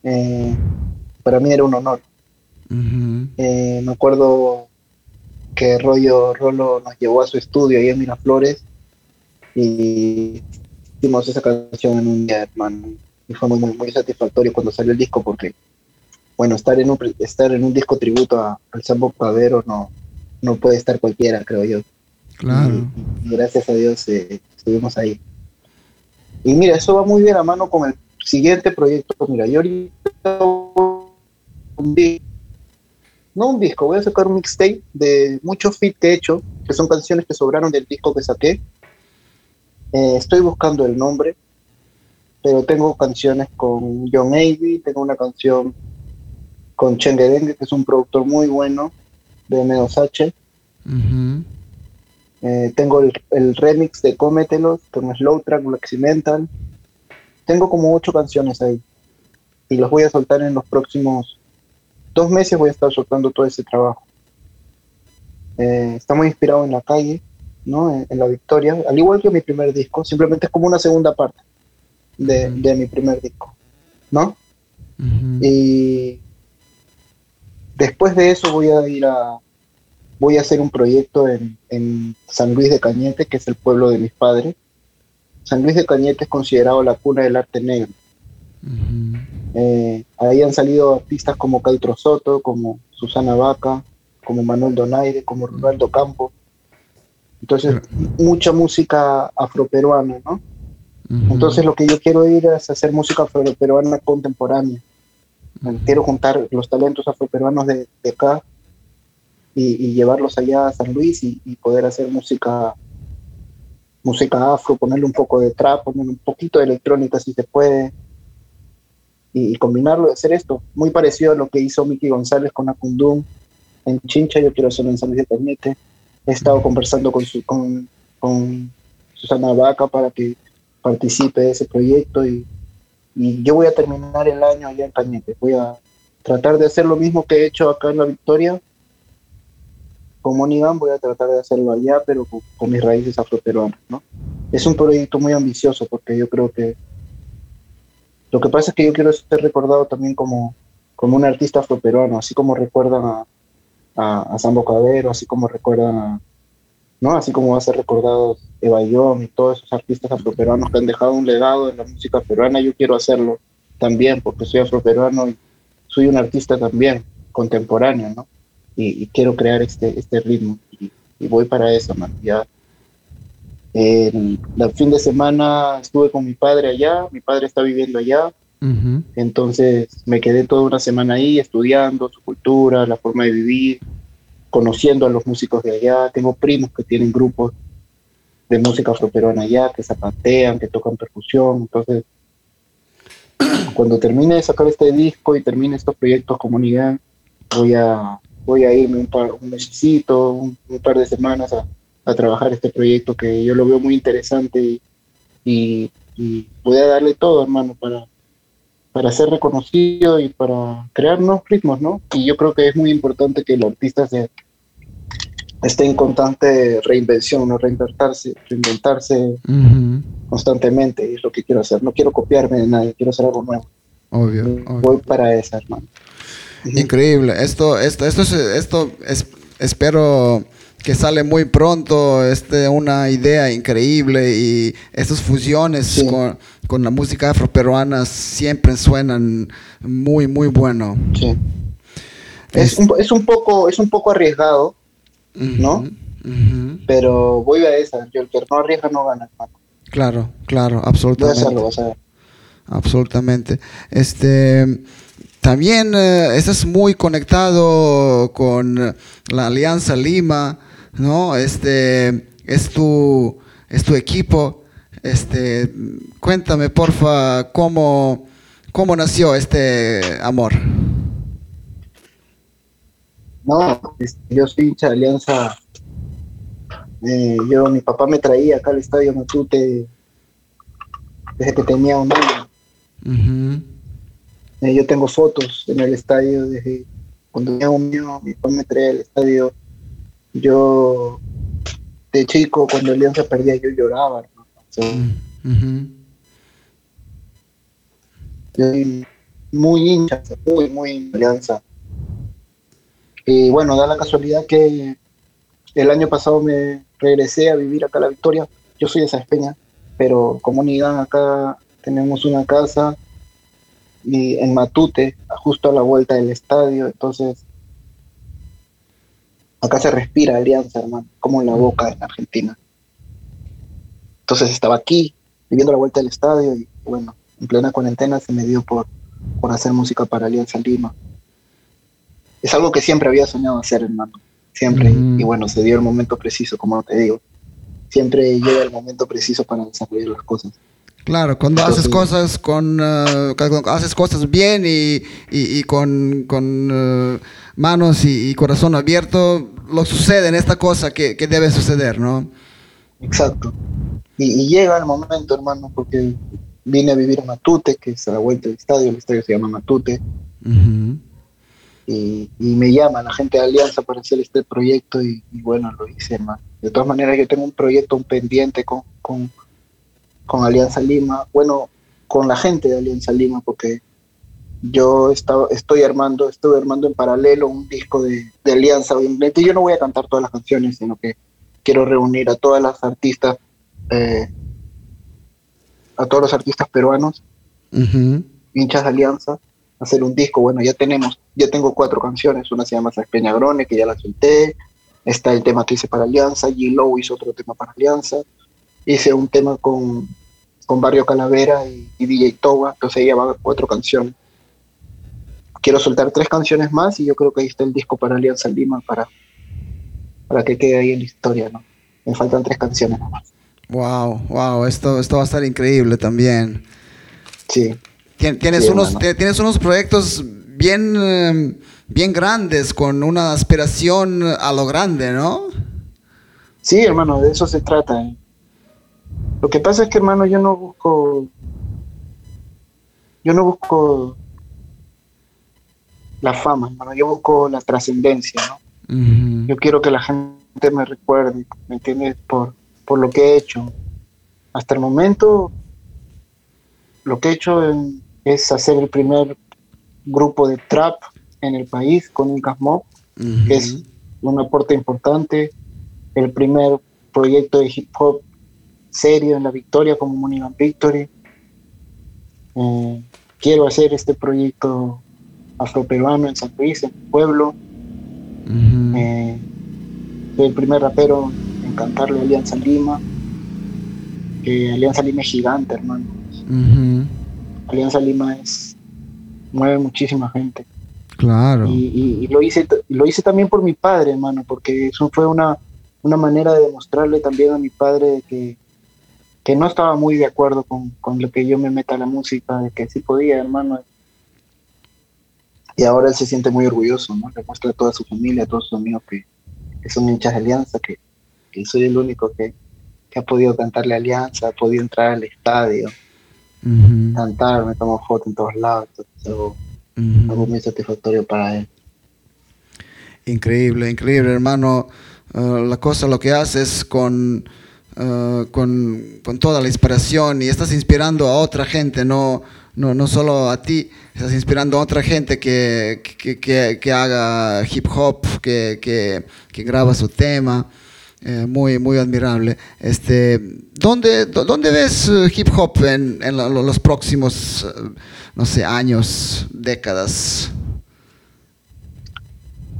Speaker 2: Eh, para mí era un honor. Eh, me acuerdo que Rollo Rolo nos llevó a su estudio ahí en Miraflores y hicimos esa canción en un día, hermano. Y fue muy, muy, satisfactorio cuando salió el disco porque, bueno, estar en un, estar en un disco tributo al Sambo Pavero no, no puede estar cualquiera, creo yo.
Speaker 1: Claro.
Speaker 2: Y, gracias a Dios eh, estuvimos ahí. Y mira, eso va muy bien a mano con el siguiente proyecto. Mira, yo ahorita no un disco, voy a sacar un mixtape de muchos feats que he hecho, que son canciones que sobraron del disco que saqué. Eh, estoy buscando el nombre, pero tengo canciones con John Avey, tengo una canción con Dengue, que es un productor muy bueno de Medos H. Eh, tengo el, remix de Cómetelos con Slow Track Black Mental. Tengo como ocho canciones ahí y los voy a soltar en los próximos dos meses voy a estar soltando todo ese trabajo. Eh, está muy inspirado en la calle, ¿no? En, la victoria, al igual que mi primer disco, simplemente es como una segunda parte de, mi primer disco, ¿no? Y después de eso voy a ir a, voy a hacer un proyecto en, en, San Luis de Cañete, que es el pueblo de mis padres. San Luis de Cañete es considerado la cuna del arte negro. Eh, ahí han salido artistas como Caitro Soto, como Susana Vaca, como Manuel Donaire, como Ronaldo Campo. Entonces, mucha música afroperuana, ¿no? Entonces, lo que yo quiero ir es hacer música afroperuana contemporánea. Quiero juntar los talentos afroperuanos de, de acá y, llevarlos allá a San Luis y, y, poder hacer música música afro, ponerle un poco de trap, ponerle un poquito de electrónica si se puede, y, combinarlo, hacer esto, muy parecido a lo que hizo Miki González con Acundum en Chincha, yo quiero hacerlo en San Luis de Cañete. He estado conversando con, su, con, con Susana Vaca para que participe de ese proyecto y, y, yo voy a terminar el año allá en Cañete. Voy a tratar de hacer lo mismo que he hecho acá en La Victoria. Con Monigan voy a tratar de hacerlo allá, pero con, con mis raíces afroperuanas, ¿no? Es un proyecto muy ambicioso porque yo creo que lo que pasa es que yo quiero ser recordado también como, como un artista afroperuano, así como recuerdan a, a, Sambo Cabero, así como recuerdan a, ¿no? Así como va a ser recordado Eva Young y todos esos artistas afroperuanos que han dejado un legado en la música peruana, yo quiero hacerlo también, porque soy afroperuano y soy un artista también contemporáneo, ¿no? Y, quiero crear este, este ritmo y, y voy para eso, man. Ya el, fin de semana estuve con mi padre allá, mi padre está viviendo allá, Entonces me quedé toda una semana ahí estudiando su cultura, la forma de vivir, conociendo a los músicos de allá. Tengo primos que tienen grupos de música afroperuana allá, que zapatean, que tocan percusión. Entonces, cuando termine de sacar este disco y termine estos proyectos como Nigan, voy a, voy a irme un, par, un mesecito, un, par de semanas a, a, trabajar este proyecto que yo lo veo muy interesante y, y voy a darle todo, hermano, para, para ser reconocido y para crear nuevos ritmos, ¿no? Y yo creo que es muy importante que el artista se, esté en constante reinvención, ¿no? Reinventarse, reinventarse constantemente, es lo que quiero hacer. No quiero copiarme de nadie, quiero hacer algo nuevo.
Speaker 1: Obvio.
Speaker 2: Voy para esa, hermano.
Speaker 1: Increíble. Esto, esto, esto, esto es, espero que sale muy pronto, este, una idea increíble y estas fusiones con, con, la música afroperuana siempre suenan muy, muy bueno.
Speaker 2: Sí. Es, un, es, un, poco, es un poco arriesgado, ¿no? Pero voy a esa, yo el que no arriesga no gana,
Speaker 1: Claro, claro, absolutamente.
Speaker 2: Voy a hacerlo, a ver.
Speaker 1: Absolutamente. Este, también eh, estás muy conectado con la Alianza Lima, ¿no? Este es tu, es tu equipo. Este, cuéntame, porfa, cómo, cómo nació este amor.
Speaker 2: No, yo soy hincha de Alianza. Eh, yo, mi papá me traía acá al estadio Matute desde que tenía un año. Eh, yo tengo fotos en el estadio desde cuando tenía un año, mi papá me traía al estadio yo de chico cuando Alianza perdía yo lloraba muy hincha muy muy Alianza. Y bueno da la casualidad que el año pasado me regresé a vivir acá a la Victoria. Yo soy de esa Espeña pero comunidad acá tenemos una casa y en Matute justo a la vuelta del estadio. Entonces Acá se respira alianza, hermano, como en la boca en Argentina. Entonces estaba aquí, viviendo la vuelta del estadio y bueno, en plena cuarentena se me dio por, por hacer música para Alianza Lima. Es algo que siempre había soñado hacer, hermano. Siempre. Y bueno, se dio el momento preciso, como te digo. Siempre llega el momento preciso para desarrollar las cosas.
Speaker 1: Claro, cuando haces cosas con uh, haces cosas bien y, y, con, con uh, manos y, corazón abierto, lo sucede en esta cosa que, que debe suceder, ¿no?
Speaker 2: Exacto. Y, llega el momento, hermano, porque vine a vivir a Matute, que es a la vuelta del estadio, el estadio se llama Matute. y, me llama la gente de Alianza para hacer este proyecto y, bueno, lo hice, hermano. De todas maneras, yo tengo un proyecto, un pendiente con, con con Alianza Lima, bueno, con la gente de Alianza Lima, porque yo estaba, estoy armando, estoy armando en paralelo un disco de, Alianza. Obviamente yo no voy a cantar todas las canciones, sino que quiero reunir a todas las artistas, eh, a todos los artistas peruanos, hinchas de Alianza, hacer un disco. Bueno, ya tenemos, ya tengo cuatro canciones, una se llama Peñagrone, que ya la solté, está el tema que hice para Alianza, G. Low hizo otro tema para Alianza, hice un tema con con Barrio Calavera y, DJ Towa, entonces ella va a cuatro canciones. Quiero soltar tres canciones más y yo creo que ahí está el disco para Alianza Lima para, para que quede ahí en la historia, ¿no? Me faltan tres canciones más.
Speaker 1: Wow, wow, esto, esto va a estar increíble también.
Speaker 2: Sí.
Speaker 1: Tienes, unos, tienes unos proyectos bien, bien grandes, con una aspiración a lo grande, ¿no?
Speaker 2: Sí, hermano, de eso se trata. ¿eh? Lo que pasa es que, hermano, yo no busco. Yo no busco la fama, hermano. Yo busco la trascendencia, ¿no? Yo quiero que la gente me recuerde, ¿me entiendes? Por, por lo que he hecho. Hasta el momento, lo que he hecho es hacer el primer grupo de trap en el país con un Mob, que es un aporte importante. El primer proyecto de hip hop serio en la victoria como Munivan Victory. Eh, quiero hacer este proyecto afroperuano en San Luis, en mi pueblo. Eh, soy el primer rapero en cantarle Alianza Lima. Alianza Lima es gigante, hermano. Alianza Lima es mueve muchísima gente.
Speaker 1: Claro.
Speaker 2: Y, lo hice lo hice también por mi padre, hermano, porque eso fue una, una manera de demostrarle también a mi padre que, que no estaba muy de acuerdo con, con, lo que yo me meta a la música, de que sí podía, hermano. Y ahora él se siente muy orgulloso, ¿no? Le muestra a toda su familia, a todos sus amigos que, que son hinchas de Alianza, que, que soy el único que, que, ha podido cantarle Alianza, ha podido entrar al estadio, cantar, me tomo fotos en todos lados, entonces, algo muy satisfactorio para él.
Speaker 1: Increíble, increíble, hermano. Uh, la cosa, lo que haces con, uh, con, con, toda la inspiración y estás inspirando a otra gente, no, no, no solo a ti, estás inspirando a otra gente que, que, que, haga hip hop, que, graba su tema. Eh, muy, muy admirable. Este, ¿dónde, ¿Dónde ves uh, hip hop en, en los próximos, no sé, años, décadas?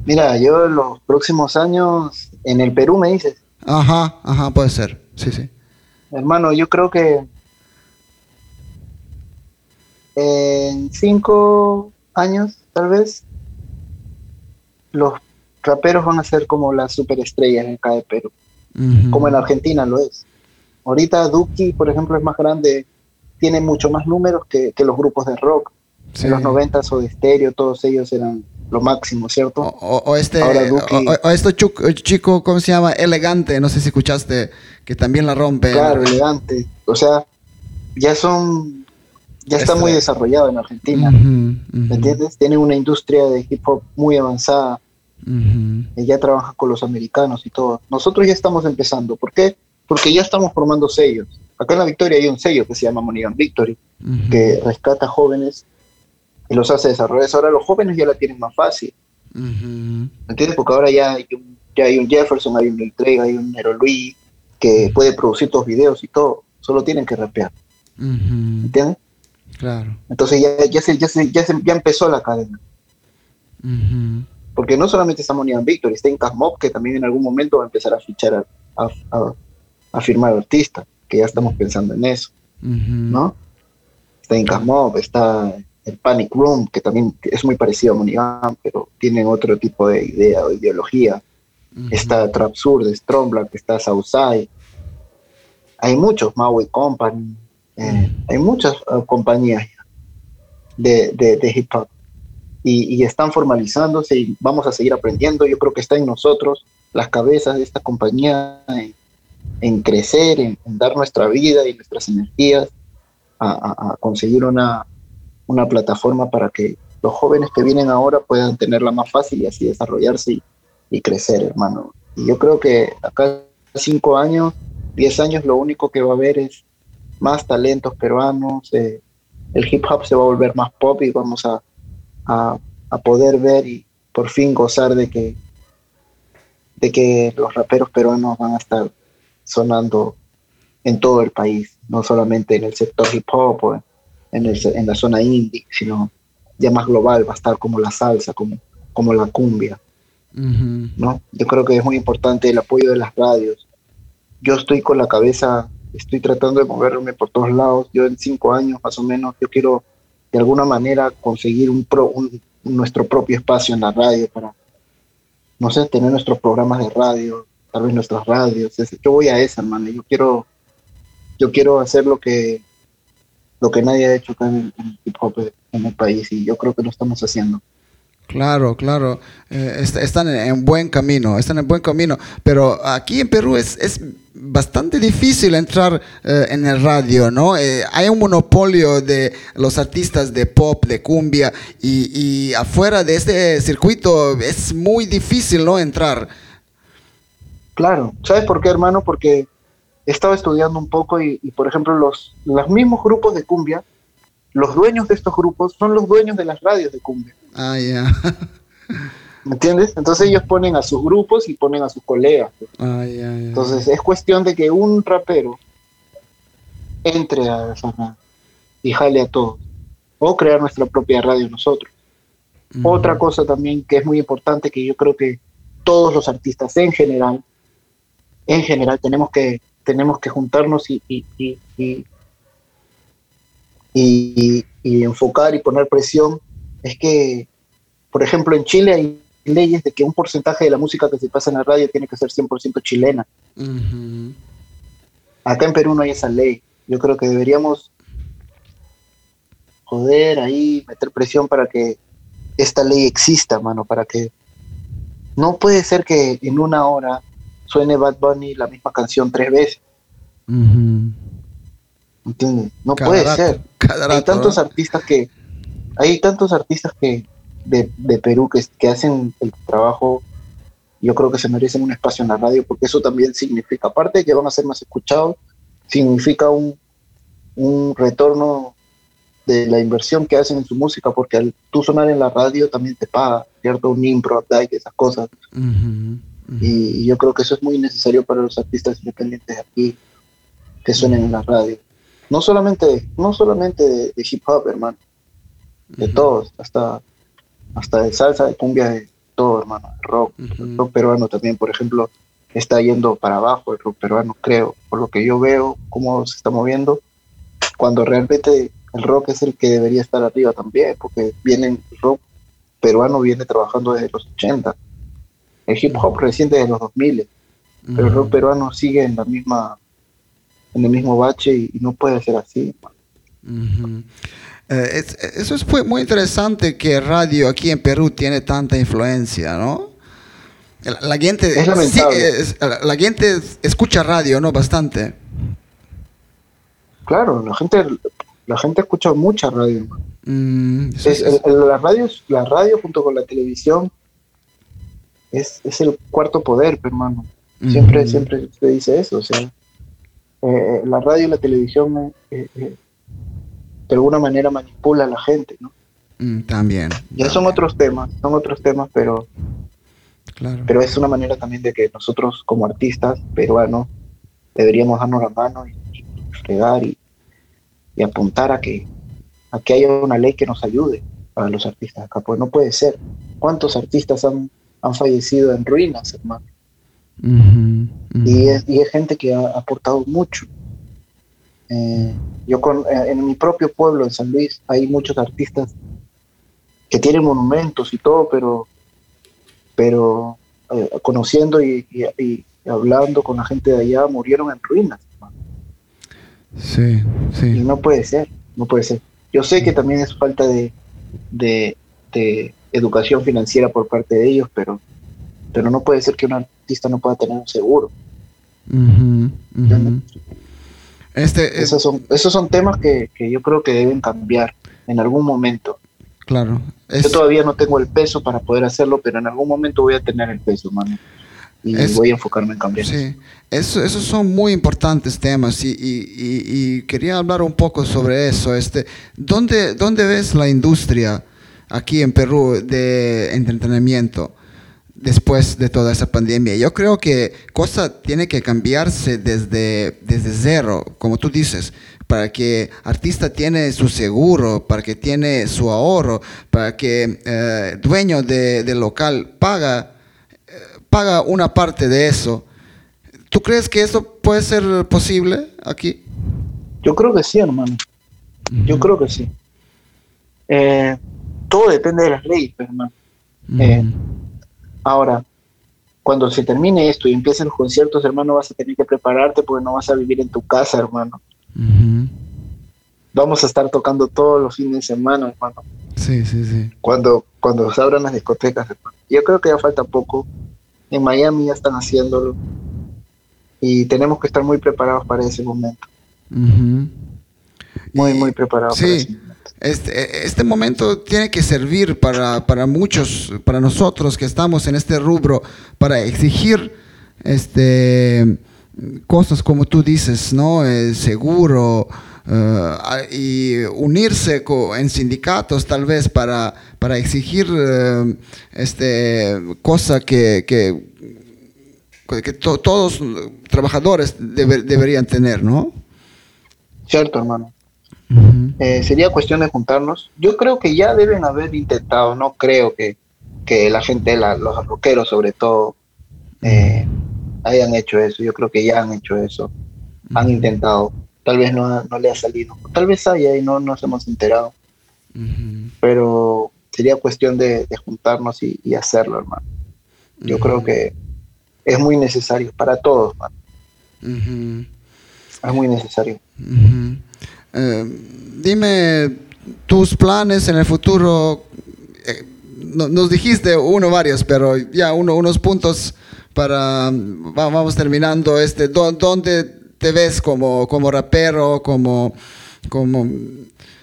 Speaker 2: Mira, yo en los próximos años, en el Perú me dices.
Speaker 1: Ajá, ajá, puede ser, sí, sí.
Speaker 2: Hermano, yo creo que en cinco años, tal vez, los raperos van a ser como las superestrellas en cada Perú, como en Argentina lo es. Ahorita Duki, por ejemplo, es más grande, tiene mucho más números que, los grupos de rock. En los 90 o de estéreo, todos ellos eran lo máximo, ¿cierto?
Speaker 1: O, este, o, este chico, ¿cómo se llama? Elegante, no sé si escuchaste, que también la rompe.
Speaker 2: Claro, elegante. O sea, ya son, ya está muy desarrollado en Argentina, ¿me entiendes? Tiene una industria de hip hop muy avanzada. ya trabaja con los americanos y todo. Nosotros ya estamos empezando. ¿Por qué? Porque ya estamos formando sellos. Acá en la Victoria hay un sello que se llama Monigan Victory, que rescata jóvenes y los hace desarrollar. Ahora los jóvenes ya la tienen más fácil. ¿Me entiendes? Porque ahora ya hay, un, ya hay un Jefferson, hay un Trey, hay un Nero Luis que puede producir tus videos y todo. Solo tienen que rapear. ¿Me entiendes?
Speaker 1: Claro.
Speaker 2: Entonces ya, ya, se, ya, se, ya, ya empezó la cadena. Porque no solamente está Monian Victor, está Incas Mob, que también en algún momento va a empezar a fichar, a, a, a firmar artistas, que ya estamos pensando en eso. ¿No? Está Incas Mob, está el Panic Room, que también es muy parecido a Monigam, pero tienen otro tipo de idea o ideología. Está Trap Sur de Stromberg, está Southside. Hay muchos, Maui Company, eh, hay muchas uh, compañías de, de, hip hop y, están formalizándose y vamos a seguir aprendiendo. Yo creo que está en nosotros, las cabezas de esta compañía, en, crecer, en, dar nuestra vida y nuestras energías a conseguir una, una plataforma para que los jóvenes que vienen ahora puedan tenerla más fácil y así desarrollarse y, crecer, hermano. Y yo creo que acá cinco años, diez años, lo único que va a haber es más talentos peruanos, eh, el hip hop se va a volver más pop y vamos a, a, poder ver y por fin gozar de que, de que los raperos peruanos van a estar sonando en todo el país, no solamente en el sector hip hop o en, el, en la zona indie, sino ya más global, va a estar como la salsa, como, como la cumbia. ¿no? Yo creo que es muy importante el apoyo de las radios. Yo estoy con la cabeza, estoy tratando de moverme por todos lados. Yo en cinco años más o menos, yo quiero de alguna manera conseguir un, pro, nuestro propio espacio en la radio para, no sé, tener nuestros programas de radio, tal vez nuestras radios. Yo voy a esa, hermano. Yo quiero, yo quiero hacer lo que lo que nadie ha hecho acá en, el hip hop en el país y yo creo que lo estamos haciendo.
Speaker 1: Claro, claro, eh, están en, buen camino, están en buen camino, pero aquí en Perú es, es bastante difícil entrar eh, en el radio, ¿no? Eh, hay un monopolio de los artistas de pop, de cumbia, y, y, afuera de este circuito es muy difícil, ¿no? Entrar.
Speaker 2: Claro, ¿sabes por qué, hermano? Porque he estado estudiando un poco y, por ejemplo, los, los mismos grupos de cumbia, los dueños de estos grupos son los dueños de las radios de cumbia.
Speaker 1: Ah, ya.
Speaker 2: ¿Me entiendes? Entonces ellos ponen a sus grupos y ponen a sus colegas.
Speaker 1: Ah, ya, ya.
Speaker 2: Entonces es cuestión de que un rapero entre a esa radio y jale a todos. O crear nuestra propia radio nosotros. Otra cosa también que es muy importante que yo creo que todos los artistas en general, en general tenemos que tenemos que juntarnos y, y, enfocar y poner presión es que, por ejemplo, en Chile hay leyes de que un porcentaje de la música que se pasa en la radio tiene que ser 100% chilena. Acá en Perú no hay esa ley. Yo creo que deberíamos joder ahí, meter presión para que esta ley exista, mano, para que no puede ser que en una hora suene Bad Bunny la misma canción tres veces. ¿Entiendes? No puede ser. hay tantos artistas que hay tantos artistas que de, Perú que, que hacen el trabajo yo creo que se merecen un espacio en la radio porque eso también significa, aparte de que van a ser más escuchados, significa un, un retorno de la inversión que hacen en su música, porque al tú sonar en la radio también te paga, ¿cierto? Un impro, y esas cosas. Y, yo creo que eso es muy necesario para los artistas independientes de aquí que suenen en la radio. No solamente, no solamente de, hip hop, hermano, de todos, hasta, hasta de salsa, de cumbia, de todo, hermano, rock, el rock peruano también, por ejemplo, está yendo para abajo el rock peruano, creo, por lo que yo veo, cómo se está moviendo, cuando realmente el rock es el que debería estar arriba también, porque viene el rock peruano viene trabajando desde los 80, el hip hop reciente desde los 2000, pero el rock peruano sigue en la misma en el mismo bache y, no puede ser así.
Speaker 1: Eh, eso es muy interesante que radio aquí en Perú tiene tanta influencia, ¿no? La, gente, la gente escucha radio, ¿no? Bastante.
Speaker 2: Claro, la gente la gente escucha mucha radio. Mm, la, radio la radio junto con la televisión es, el cuarto poder, hermano. Siempre, siempre se dice eso. O sea, eh, la radio y la televisión eh, eh, de alguna manera manipula a la gente, ¿no?
Speaker 1: Mm, también.
Speaker 2: Ya son otros temas, son otros temas, pero, pero es una manera también de que nosotros como artistas peruanos deberíamos darnos la mano y, y fregar y, y apuntar a que, a que haya una ley que nos ayude a los artistas acá, pues no puede ser. ¿Cuántos artistas han, han fallecido en ruinas, hermano? Y, es, y, es, gente que ha aportado mucho. Eh, yo con, eh, en mi propio pueblo, en San Luis, hay muchos artistas que tienen monumentos y todo, pero, pero eh, conociendo y, y, hablando con la gente de allá, murieron en ruinas.
Speaker 1: Sí, sí.
Speaker 2: Y no puede ser, no puede ser. Yo sé que también es falta de, de, educación financiera por parte de ellos, pero, pero no puede ser que un artista no pueda tener un seguro. Este, esos, son, esos son temas que, que, yo creo que deben cambiar en algún momento.
Speaker 1: Claro.
Speaker 2: Yo todavía no tengo el peso para poder hacerlo, pero en algún momento voy a tener el peso, mano y voy a enfocarme en cambiar.
Speaker 1: Sí, eso, esos son muy importantes temas y, y, quería hablar un poco sobre eso. Este, ¿dónde, ¿Dónde ves la industria aquí en Perú de entretenimiento? después de toda esa pandemia. Yo creo que cosa tiene que cambiarse desde, desde cero, como tú dices, para que artista tiene su seguro, para que tiene su ahorro, para que eh, dueño de, del local paga paga una parte de eso. ¿Tú crees que eso puede ser posible aquí?
Speaker 2: Yo creo que sí, hermano. Yo creo que sí. Eh, todo depende de las leyes, pues, hermano. Eh, ahora, cuando se termine esto y empiecen los conciertos, hermano, vas a tener que prepararte porque no vas a vivir en tu casa, hermano. Vamos a estar tocando todos los fines de semana, hermano.
Speaker 1: Sí, sí, sí.
Speaker 2: Cuando, cuando se abran las discotecas, hermano. Yo creo que ya falta poco en Miami ya están haciéndolo. Y tenemos que estar muy preparados para ese momento. Muy, muy preparados.
Speaker 1: Sí. Este, este momento tiene que servir para, para, muchos, para nosotros que estamos en este rubro, para exigir este, cosas como tú dices, ¿no? El seguro, eh, y unirse en sindicatos tal vez para, para exigir uh, este, cosa que, que, que todos los trabajadores deberían tener, ¿no?
Speaker 2: Cierto, hermano. Eh, sería cuestión de juntarnos. Yo creo que ya deben haber intentado, no creo que, que la gente, los rockeros sobre todo, hayan hecho eso. Yo creo que ya han hecho eso. Han intentado tal vez no, no le ha salido. Tal vez haya y no nos hemos enterado. Pero sería cuestión de, juntarnos y, hacerlo, hermano. Yo creo que es muy necesario para todos, hermano. Es muy necesario.
Speaker 1: Eh, dime tus planes en el futuro. Eh, nos dijiste uno varios, pero ya uno, unos puntos para vamos terminando este. ¿Dónde te ves como, como rapero, como, como,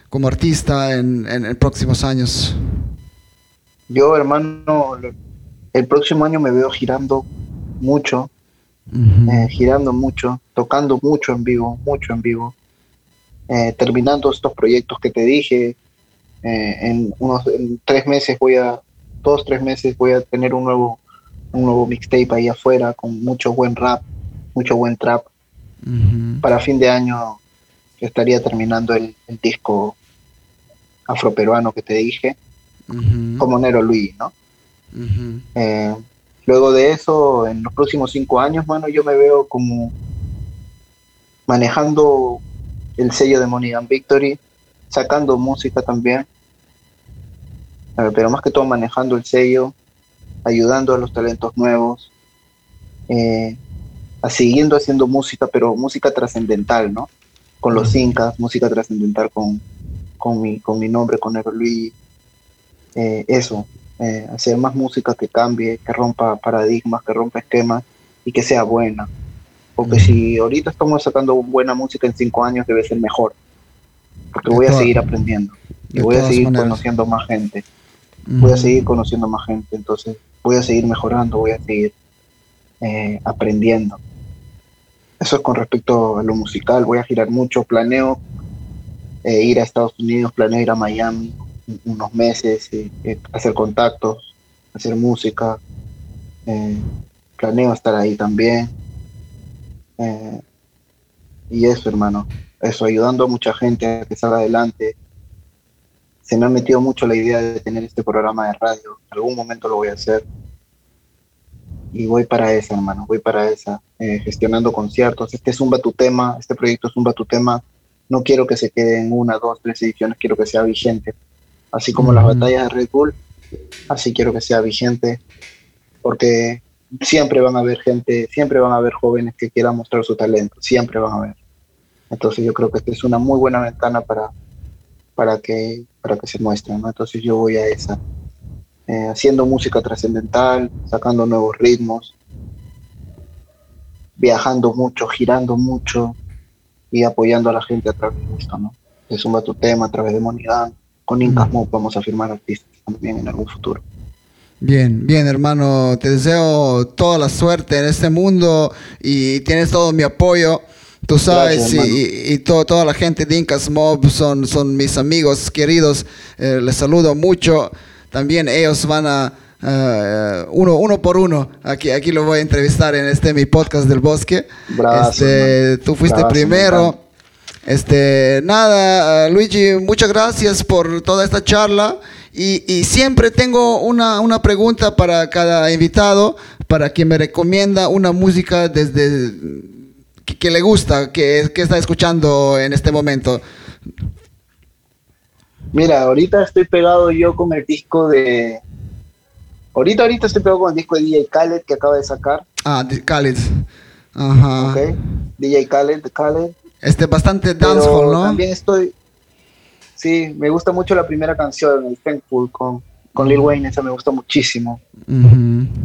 Speaker 1: como artista en, en, próximos años?
Speaker 2: Yo, hermano, el próximo año me veo girando mucho, eh, girando mucho, tocando mucho en vivo, mucho en vivo. Eh, terminando estos proyectos que te dije. Eh, en unos tres meses voy a, dos, tres meses voy a tener un nuevo, un nuevo mixtape ahí afuera con mucho buen rap, mucho buen trap. Para fin de año estaría terminando el, disco afroperuano que te dije, como Nero Luis, ¿no? Eh, luego de eso, en los próximos cinco años, bueno, yo me veo como manejando el sello de Money Victory, sacando música también, eh, pero más que todo manejando el sello, ayudando a los talentos nuevos, eh, a siguiendo haciendo música, pero música trascendental, ¿no? Con los incas, música trascendental con, con, mi, con mi nombre, con Nero Luis, eh, eso, hacer más música que cambie, que rompa paradigmas, que rompa esquemas y que sea buena. Porque si ahorita estamos sacando buena música en cinco años, debe ser mejor. Porque voy a seguir aprendiendo. Y voy a seguir conociendo más gente. Voy a seguir conociendo más gente. Entonces, voy a seguir mejorando, voy a seguir eh, aprendiendo. Eso es con respecto a lo musical. Voy a girar mucho. Planeo eh, ir a Estados Unidos, planeo ir a Miami unos meses, eh, hacer contactos, hacer música. planeo estar ahí también eh, y eso, hermano, eso, ayudando a mucha gente a que salga adelante. Se me ha metido mucho la idea de tener este programa de radio. En algún momento lo voy a hacer. Y voy para esa, hermano, voy para esa. Eh, gestionando conciertos. Este es un batutema, este proyecto es un batutema. No quiero que se quede en una, dos, tres ediciones, quiero que sea vigente. Así como las batallas de Red Bull, así quiero que sea vigente. Porque siempre van a haber gente, siempre van a haber jóvenes que quieran mostrar su talento, siempre van a haber. Entonces yo creo que esta es una muy buena ventana para, para, que, para que se muestren, Entonces yo voy a esa, eh, haciendo música trascendental, sacando nuevos ritmos, viajando mucho, girando mucho y apoyando a la gente a través de esto, ¿no? Es un tema a través de Monidad, con Incas vamos a firmar artistas también en algún futuro.
Speaker 1: Bien, bien hermano, te deseo toda la suerte en este mundo y tienes todo mi apoyo. Tú sabes, y, toda la gente de Incas Mob son, son mis amigos queridos. Eh, les saludo mucho. También ellos van a, uno, uno por uno, aquí, aquí lo voy a entrevistar en este mi podcast del bosque. este, tú fuiste primero. Este, nada, Luigi, muchas gracias por toda esta charla. Y, siempre tengo una, una, pregunta para cada invitado, para quien me recomienda una música desde que, le gusta, que, que, está escuchando en este momento.
Speaker 2: Mira, ahorita estoy pegado yo con el disco de... Ahorita, ahorita estoy pegado con el disco de DJ Khaled que acaba de sacar.
Speaker 1: Ah, Khaled. Ajá.
Speaker 2: Ok. DJ Khaled, Khaled.
Speaker 1: Este bastante dancehall, ¿no?
Speaker 2: También estoy, Sí, me gusta mucho la primera canción, el Thankful, con, con Lil Wayne, esa me gusta muchísimo.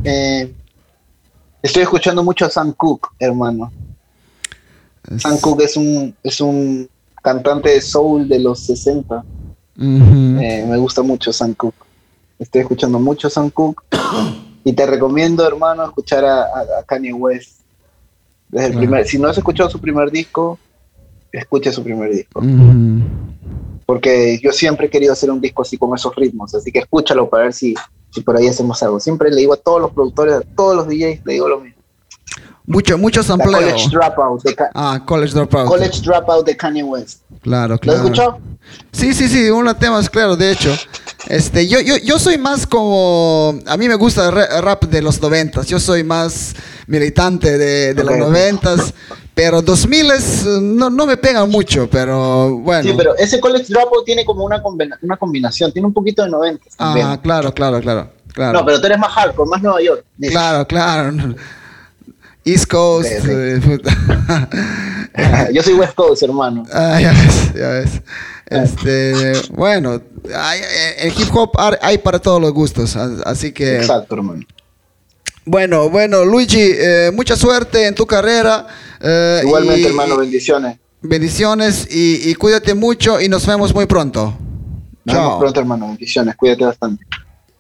Speaker 2: Eh, estoy escuchando mucho a Sam Cooke, hermano. Sam Cooke es un, es un cantante de soul de los 60. Eh, me gusta mucho Sam Cooke. Estoy escuchando mucho a Sam Cooke. y te recomiendo, hermano, escuchar a, Kanye West. Desde el primer, si no has escuchado su primer disco, escucha su primer disco porque yo siempre he querido hacer un disco así con esos ritmos, así que escúchalo para ver si, si por ahí hacemos algo. Siempre le digo a todos los productores, a todos los DJs, le digo lo mismo.
Speaker 1: Mucho, mucho sampleo.
Speaker 2: College Dropout. De
Speaker 1: ah, College Dropout.
Speaker 2: College Dropout de Kanye West.
Speaker 1: Claro, claro.
Speaker 2: ¿Lo escuchó?
Speaker 1: Sí, sí, sí, unos temas, claro, de hecho. Este, yo, yo, yo soy más como. A mí me gusta el ra- rap de los noventas. Yo soy más militante de, de los noventas. Pero 2000 es, no, no me pega mucho, pero bueno.
Speaker 2: Sí, pero ese college dropout tiene como una, una combinación, tiene un poquito de 90 también.
Speaker 1: Ah, claro, claro, claro. claro.
Speaker 2: No, pero tú eres más hardcore, más Nueva York. Dice.
Speaker 1: Claro, claro. East Coast.
Speaker 2: Sí, sí.
Speaker 1: eh.
Speaker 2: Yo soy West Coast, hermano.
Speaker 1: Ah, ya ves, ya ves. Este, bueno, hay- eh, el hip hop hay para todos los gustos, así que
Speaker 2: Exacto, hermano.
Speaker 1: Bueno, bueno, Luigi, eh, mucha suerte en tu carrera. eh,
Speaker 2: Igualmente,
Speaker 1: y-
Speaker 2: hermano, bendiciones.
Speaker 1: Bendiciones y, y cuídate mucho y nos vemos muy pronto.
Speaker 2: Nos vemos
Speaker 1: Chao.
Speaker 2: pronto, hermano. Bendiciones. Cuídate bastante.